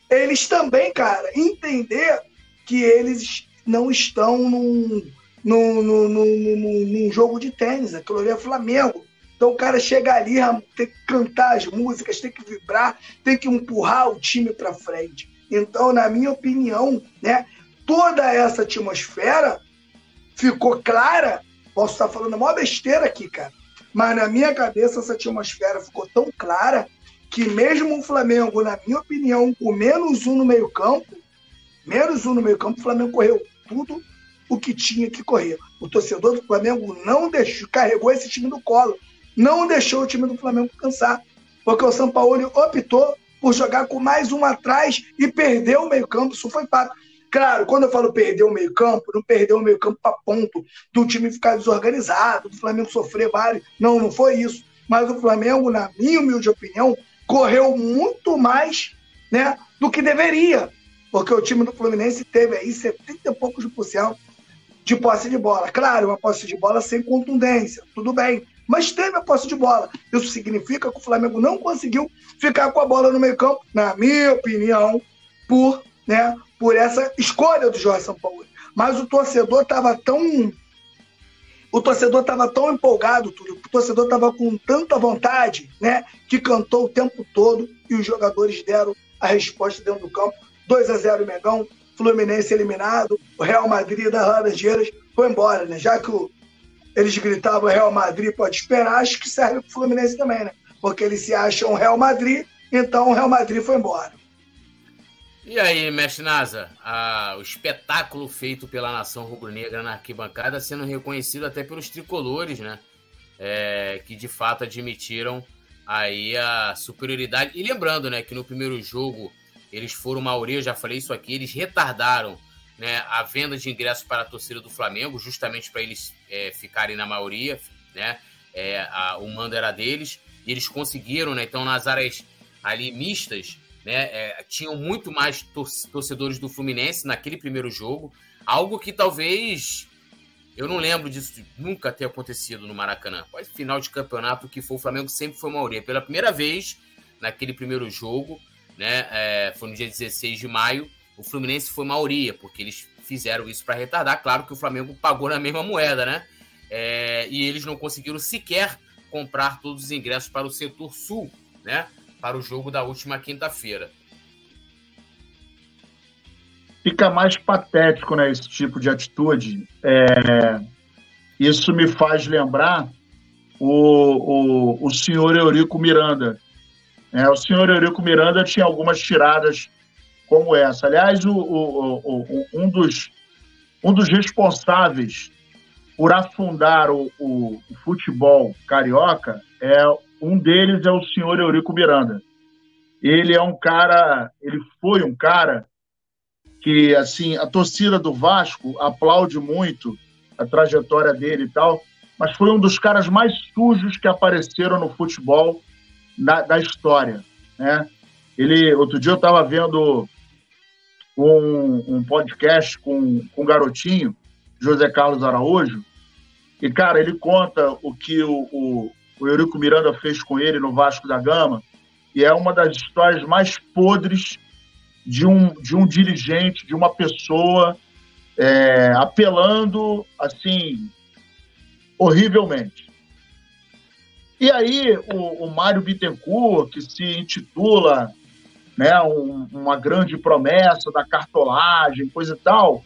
eles também, cara, entender que eles não estão num, num, num, num, num jogo de tênis, aquilo ali é Flamengo. Então o cara chega ali, tem que cantar as músicas, tem que vibrar, tem que empurrar o time para frente. Então, na minha opinião, né, toda essa atmosfera ficou clara. Posso estar falando a maior besteira aqui, cara. Mas na minha cabeça essa atmosfera ficou tão clara que mesmo o Flamengo, na minha opinião, com menos um no meio-campo, menos um no meio-campo, o Flamengo correu tudo o que tinha que correr. O torcedor do Flamengo não deixou, carregou esse time no colo, não deixou o time do Flamengo cansar, porque o São Paulo optou por jogar com mais um atrás e perdeu o meio-campo. Isso foi fato. Claro, quando eu falo perder o meio-campo, não perdeu o meio-campo para ponto do time ficar desorganizado, do Flamengo sofrer vários. Não, não foi isso. Mas o Flamengo, na minha humilde opinião, correu muito mais né, do que deveria. Porque o time do Fluminense teve aí 70 e poucos por cento de posse de bola. Claro, uma posse de bola sem contundência, tudo bem. Mas teve a posse de bola. Isso significa que o Flamengo não conseguiu ficar com a bola no meio-campo, na minha opinião, por né, por essa escolha do Jorge Sampaoli. Mas o torcedor estava tão. O torcedor estava tão empolgado, tudo, o torcedor estava com tanta vontade, né? Que cantou o tempo todo e os jogadores deram a resposta dentro do campo. 2 a 0 Megão, Fluminense eliminado, o Real Madrid das Laranjeiras foi embora, né? Já que o, eles gritavam Real Madrid pode esperar, acho que serve para o Fluminense também, né? Porque eles se acham Real Madrid, então o Real Madrid foi embora. E aí, mestre Nasa, o espetáculo feito pela nação rubro-negra na arquibancada sendo reconhecido até pelos tricolores, né? É, que de fato admitiram aí a superioridade. E lembrando, né, que no primeiro jogo eles foram maioria, eu já falei isso aqui, eles retardaram né, a venda de ingressos para a torcida do Flamengo, justamente para eles é, ficarem na maioria, né? É, a, o mando era deles, e eles conseguiram, né? Então, nas áreas ali mistas, né? É, tinham muito mais torcedores do Fluminense naquele primeiro jogo, algo que talvez eu não lembro disso nunca ter acontecido no Maracanã. Quase final de campeonato que foi o Flamengo sempre foi maioria. Pela primeira vez naquele primeiro jogo, né? É, foi no dia 16 de maio, o Fluminense foi maioria, porque eles fizeram isso para retardar. Claro que o Flamengo pagou na mesma moeda, né? É, e eles não conseguiram sequer comprar todos os ingressos para o setor sul, né? para o jogo da última quinta-feira. Fica mais patético, né, esse tipo de atitude. É... Isso me faz lembrar o, o, o senhor Eurico Miranda. É, o senhor Eurico Miranda tinha algumas tiradas como essa. Aliás, o, o, um, dos, um dos responsáveis por afundar o, o, o futebol carioca é um deles é o senhor Eurico Miranda. Ele é um cara, ele foi um cara que, assim, a torcida do Vasco aplaude muito a trajetória dele e tal, mas foi um dos caras mais sujos que apareceram no futebol na, da história, né? Ele, outro dia eu estava vendo um, um, podcast com, com um garotinho, José Carlos Araújo, e, cara, ele conta o que o, o, o Eurico Miranda fez com ele no Vasco da Gama, e é uma das histórias mais podres de um, de um dirigente, de uma pessoa é, apelando, assim, horrivelmente. E aí o, o Mário Bittencourt, que se intitula né, um, uma grande promessa da cartolagem, coisa e tal,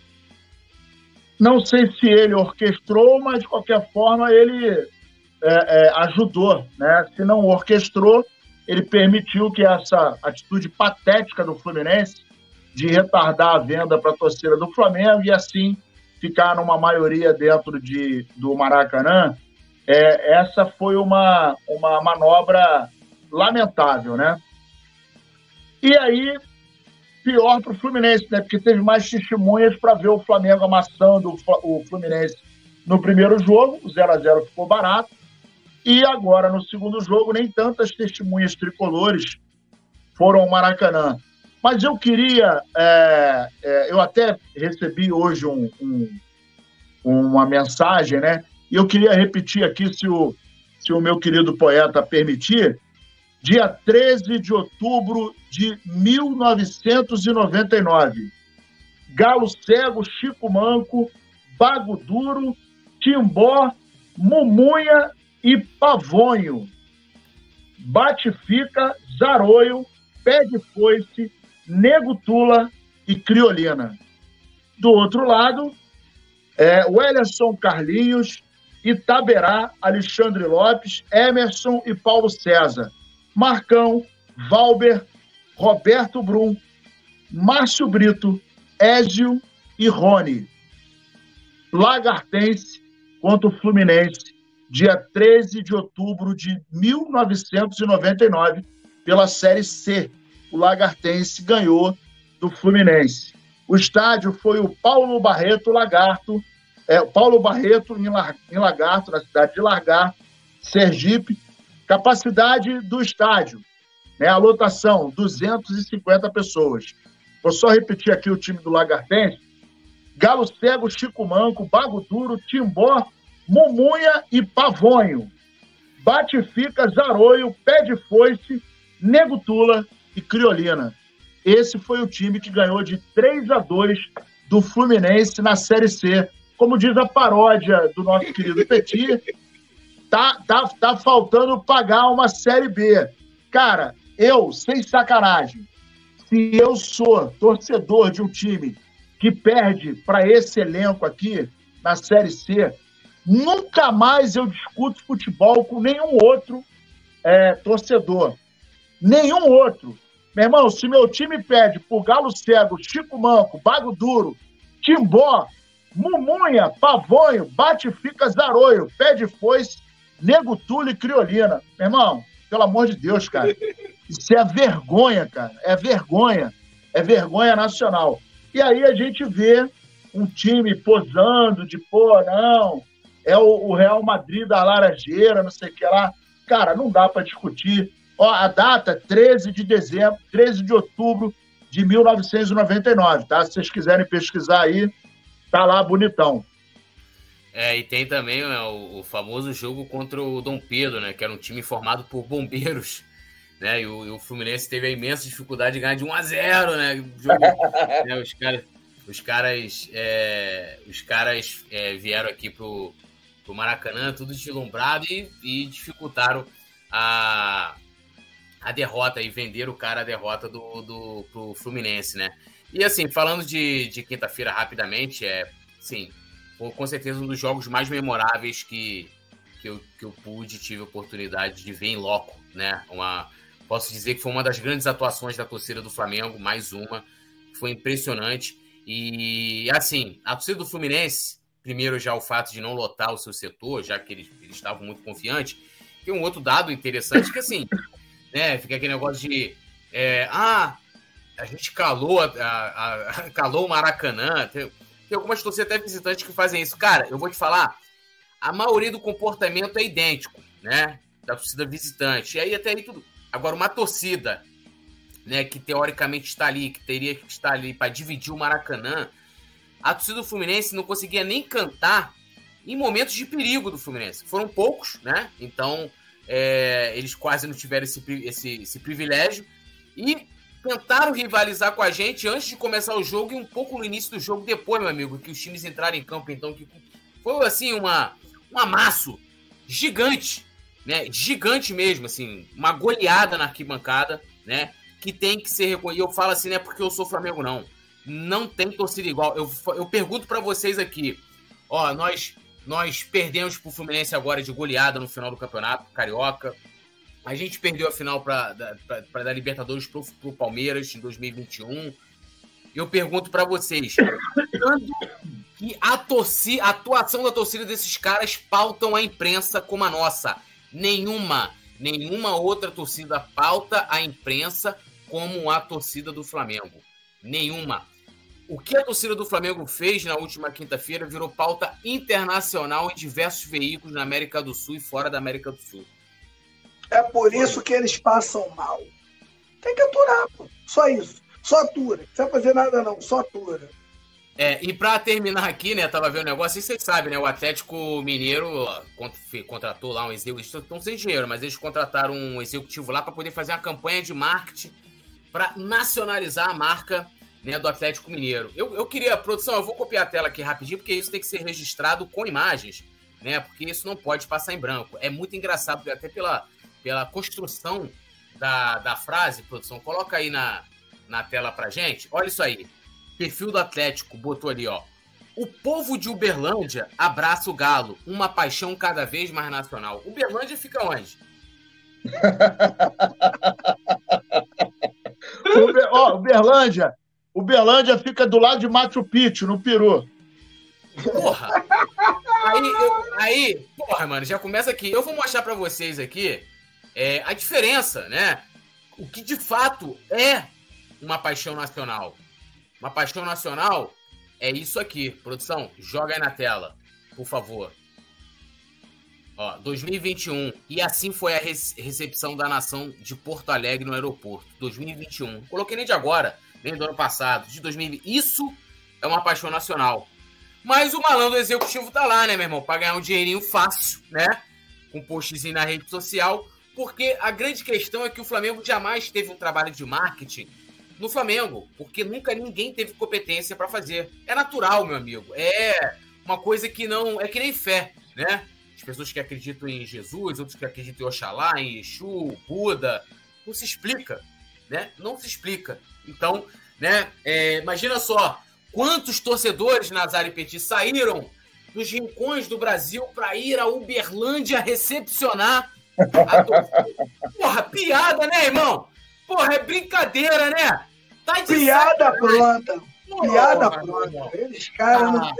não sei se ele orquestrou, mas de qualquer forma ele é, é, ajudou, né? Se não orquestrou, ele permitiu que essa atitude patética do Fluminense de retardar a venda para a torcida do Flamengo e assim ficar numa maioria dentro de, do Maracanã, é, essa foi uma, uma manobra lamentável, né? E aí, pior para o Fluminense, né? Porque teve mais testemunhas para ver o Flamengo amassando o Fluminense no primeiro jogo, o 0 a 0 ficou barato. E agora, no segundo jogo, nem tantas testemunhas tricolores foram ao Maracanã. Mas eu queria. É, é, eu até recebi hoje um, um, uma mensagem, né? E eu queria repetir aqui, se o, se o meu querido poeta permitir. Dia 13 de outubro de 1999. Galo Cego, Chico Manco Bago Duro, Timbó, Mumunha e Pavonho. Bate-fica, Zaroio, Pé de Foice, Nego Tula e Criolina. Do outro lado, é, Wellerson Carlinhos, Itaberá, Alexandre Lopes, Emerson e Paulo César. Marcão, Valber, Roberto Brum, Márcio Brito, Ézio e Rony. Lagartense contra o Fluminense, dia 13 de outubro de 1999, pela Série C. O Lagartense ganhou do Fluminense. O estádio foi o Paulo Barreto Lagarto, é, Paulo Barreto em, em Lagarto, na cidade de Lagarto, Sergipe. Capacidade do estádio, né, a lotação, 250 pessoas. Vou só repetir aqui o time do Lagartense. Galo Cego, Chico Manco, Bago Duro, Timbó, Mumunha e Pavonho. Bate-fica, Zaroio, Pé de Foice, Nego Tula e Criolina. Esse foi o time que ganhou de 3 a 2 do Fluminense na Série C. Como diz a paródia do nosso querido Petit, tá, tá, tá faltando pagar uma Série B. Cara, eu, sem sacanagem, se eu sou torcedor de um time que perde para esse elenco aqui na Série C, nunca mais eu discuto futebol com nenhum outro é, torcedor. Nenhum outro. Meu irmão, se meu time perde por Galo Cego, Chico Manco, Bago Duro, Timbó, Mumunha, Pavonho, Bate Fica Zaroio, Pé de Foice, Nego Túlio e Criolina. Meu irmão, pelo amor de Deus, cara. Isso é vergonha, cara. É vergonha. É vergonha nacional. E aí a gente vê um time posando de, pô, não, é o, o Real Madrid da Laranjeira, não sei o que lá. Cara, não dá para discutir. Ó, a data 13 de dezembro, 13 de outubro de 1999, tá? Se vocês quiserem pesquisar aí, tá lá bonitão. É, e tem também né, o, o, famoso jogo contra o Dom Pedro, né? Que era um time formado por bombeiros. Né, e, o, e o Fluminense teve a imensa dificuldade de ganhar de 1 a 0 né? Jogo, (laughs) né os caras, os caras, é, os caras é, vieram aqui pro, pro Maracanã, tudo deslumbrado e, e dificultaram a, a derrota e venderam o cara a derrota do, do, pro Fluminense, né? E assim, falando de, de quinta-feira rapidamente, é sim, com certeza um dos jogos mais memoráveis que, que, eu, que eu pude, tive a oportunidade de ver em loco, né? Uma, posso dizer que foi uma das grandes atuações da torcida do Flamengo, mais uma, foi impressionante. E assim, a torcida do Fluminense, primeiro já o fato de não lotar o seu setor, já que eles, eles estavam muito confiantes, tem um outro dado interessante que assim, né, fica aquele negócio de é, ah, a gente calou, a, a, a (laughs) calou o Maracanã, tem, tem algumas torcidas até visitantes que fazem isso. Cara, eu vou te falar, a maioria do comportamento é idêntico, né? Da torcida visitante. E aí até aí tudo. Agora, uma torcida, né, que teoricamente está ali, que teria que estar ali para dividir o Maracanã, a torcida do Fluminense não conseguia nem cantar em momentos de perigo do Fluminense. Foram poucos, né? Então, é, eles quase não tiveram esse, esse, esse privilégio. E tentaram rivalizar com a gente antes de começar o jogo e um pouco no início do jogo depois, meu amigo, que os times entraram em campo, então que foi assim uma um amasso gigante, né? Gigante mesmo, assim, uma goleada na arquibancada, né? Que tem que ser reconhecido. Eu falo assim, não é porque eu sou Flamengo não. Não tem torcida igual. Eu, eu pergunto para vocês aqui, ó, nós nós perdemos pro Fluminense agora de goleada no final do campeonato carioca. A gente perdeu a final para dar Libertadores pro, pro Palmeiras em 2021. Eu pergunto para vocês, quando que a, torcida, a atuação da torcida desses caras pautam a imprensa como a nossa? Nenhuma, nenhuma outra torcida pauta a imprensa como a torcida do Flamengo. Nenhuma. O que a torcida do Flamengo fez na última quinta-feira virou pauta internacional em diversos veículos na América do Sul e fora da América do Sul. É por isso que eles passam mal. Tem que aturar, pô. Só isso. Só atura. Não precisa fazer nada, não. Só atura. É, e para terminar aqui, né, tava vendo o negócio, e vocês sabem, né, o Atlético Mineiro contratou lá um executivo, estão sem dinheiro, mas eles contrataram um executivo lá para poder fazer uma campanha de marketing para nacionalizar a marca né, do Atlético Mineiro. Eu, eu queria, produção, eu vou copiar a tela aqui rapidinho, porque isso tem que ser registrado com imagens, né? Porque isso não pode passar em branco. É muito engraçado, até pela, pela construção da, da frase, produção. Coloca aí na, na tela pra gente. Olha isso aí. Perfil do Atlético botou ali, ó. O povo de Uberlândia abraça o Galo, uma paixão cada vez mais nacional. Uberlândia fica onde? (laughs) Uber, ó, Uberlândia. Uberlândia fica do lado de Machu Picchu, no Peru. Porra! Aí, eu, aí, porra, mano, já começa aqui. Eu vou mostrar para vocês aqui é, a diferença, né? O que de fato é uma paixão nacional. Uma paixão nacional é isso aqui. Produção, joga aí na tela, por favor. Ó, 2021. E assim foi a recepção da nação de Porto Alegre no aeroporto. 2021. Coloquei nem de agora, nem do ano passado, de 2020. Isso é uma paixão nacional. Mas o malandro executivo tá lá, né, meu irmão? Pra ganhar um dinheirinho fácil, né? Com um postzinho na rede social. Porque a grande questão é que o Flamengo jamais teve um trabalho de marketing no Flamengo, porque nunca ninguém teve competência para fazer. É natural, meu amigo. É uma coisa que não. É que nem fé, né? As pessoas que acreditam em Jesus, outros que acreditam em Oxalá, em Exu, Buda. Não se explica, né? Não se explica. Então, né? É, imagina só quantos torcedores Nazário Petit saíram dos rincões do Brasil para ir a Uberlândia recepcionar Porra, piada, né, irmão? Porra, é brincadeira, né? Tá Piada pronta. Porra, Piada pronta. Eles, caras, ah,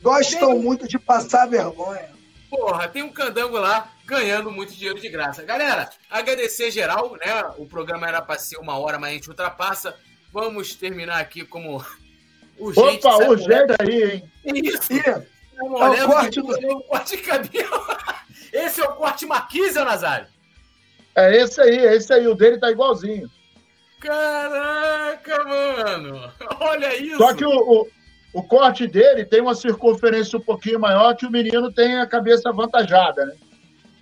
gostam tem... muito de passar vergonha. Porra, tem um candango lá ganhando muito dinheiro de graça. Galera, agradecer geral, né? O programa era para ser uma hora, mas a gente ultrapassa. Vamos terminar aqui como urgente. Opa, urgente aí, hein? Isso. Isso. É o corte do... corte de cabelo. (laughs) Esse é o corte Marquise, Nazário? É esse aí, é esse aí. O dele tá igualzinho. Caraca, mano! (laughs) Olha isso! Só que o, o, o, corte dele tem uma circunferência um pouquinho maior que o menino tem a cabeça avantajada, né?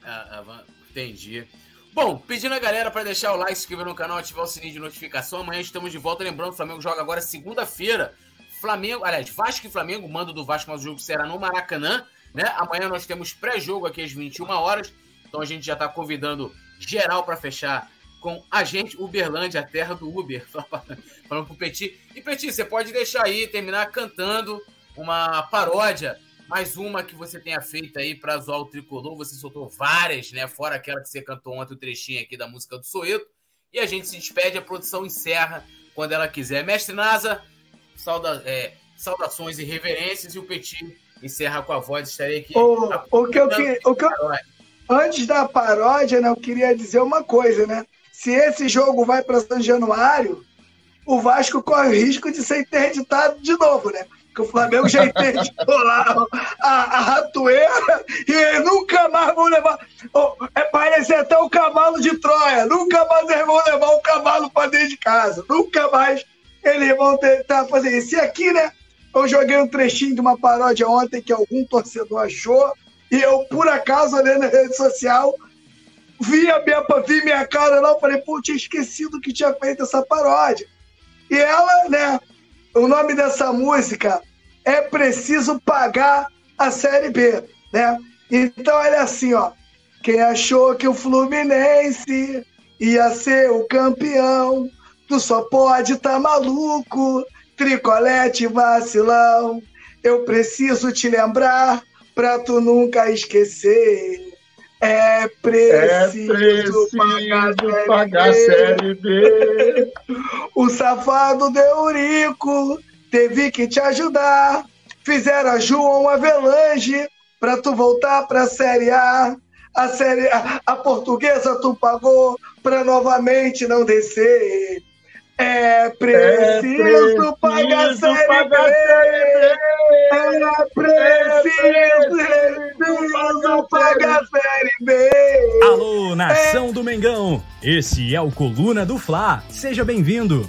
Ah, entendi. Bom, pedindo a galera para deixar o like, se inscrever no canal, ativar o sininho de notificação. Amanhã estamos de volta. Lembrando, o Flamengo joga agora segunda-feira. Flamengo, aliás, Vasco e Flamengo, mando do Vasco, mas o jogo será no Maracanã. Né? Amanhã nós temos pré-jogo aqui às 21 horas. Então a gente já está convidando geral para fechar com a gente, Uberlândia, a terra do Uber, (laughs) falando pro Petit. E Petit, você pode deixar aí, terminar cantando uma paródia, mais uma que você tenha feito aí para zoar o tricolor. Você soltou várias, né? Fora aquela que você cantou ontem, o trechinho aqui da música do Soeto. E a gente se despede, a produção encerra quando ela quiser. Mestre Nasa, sauda, é, saudações e reverências, e o Petit encerra com a voz. Estarei aqui. O, o que eu, que, o que eu, antes da paródia, né, eu queria dizer uma coisa, né? Se esse jogo vai para São Januário, o Vasco corre o risco de ser interditado de novo, né? Porque o Flamengo já (laughs) interditou lá a, a ratoeira e nunca mais vão levar. Oh, é, parece até o cavalo de Troia. Nunca mais eles vão levar o cavalo para dentro de casa. Nunca mais eles vão tentar fazer isso. E aqui, né? Eu joguei um trechinho de uma paródia ontem que algum torcedor achou. E eu, por acaso, olhando na rede social, vi, a minha, vi minha cara lá, eu falei, pô, tinha esquecido que tinha feito essa paródia. E ela, né, o nome dessa música é Preciso Pagar a Série B, né? Então, é assim, ó. Quem achou que o Fluminense ia ser o campeão, tu só pode tá maluco, tricolete vacilão. Eu preciso te lembrar pra tu nunca esquecer. É preciso, é preciso pagar, pagar série B. O safado de Eurico teve que te ajudar. Fizeram a João Avelange pra tu voltar pra Série A. A, série, a, a portuguesa tu pagou pra novamente não descer. É preciso, é preciso pagar série B. É preciso, preciso pagar série B. Alô, nação é. do Mengão. Esse é o Coluna do Fla. Seja bem-vindo.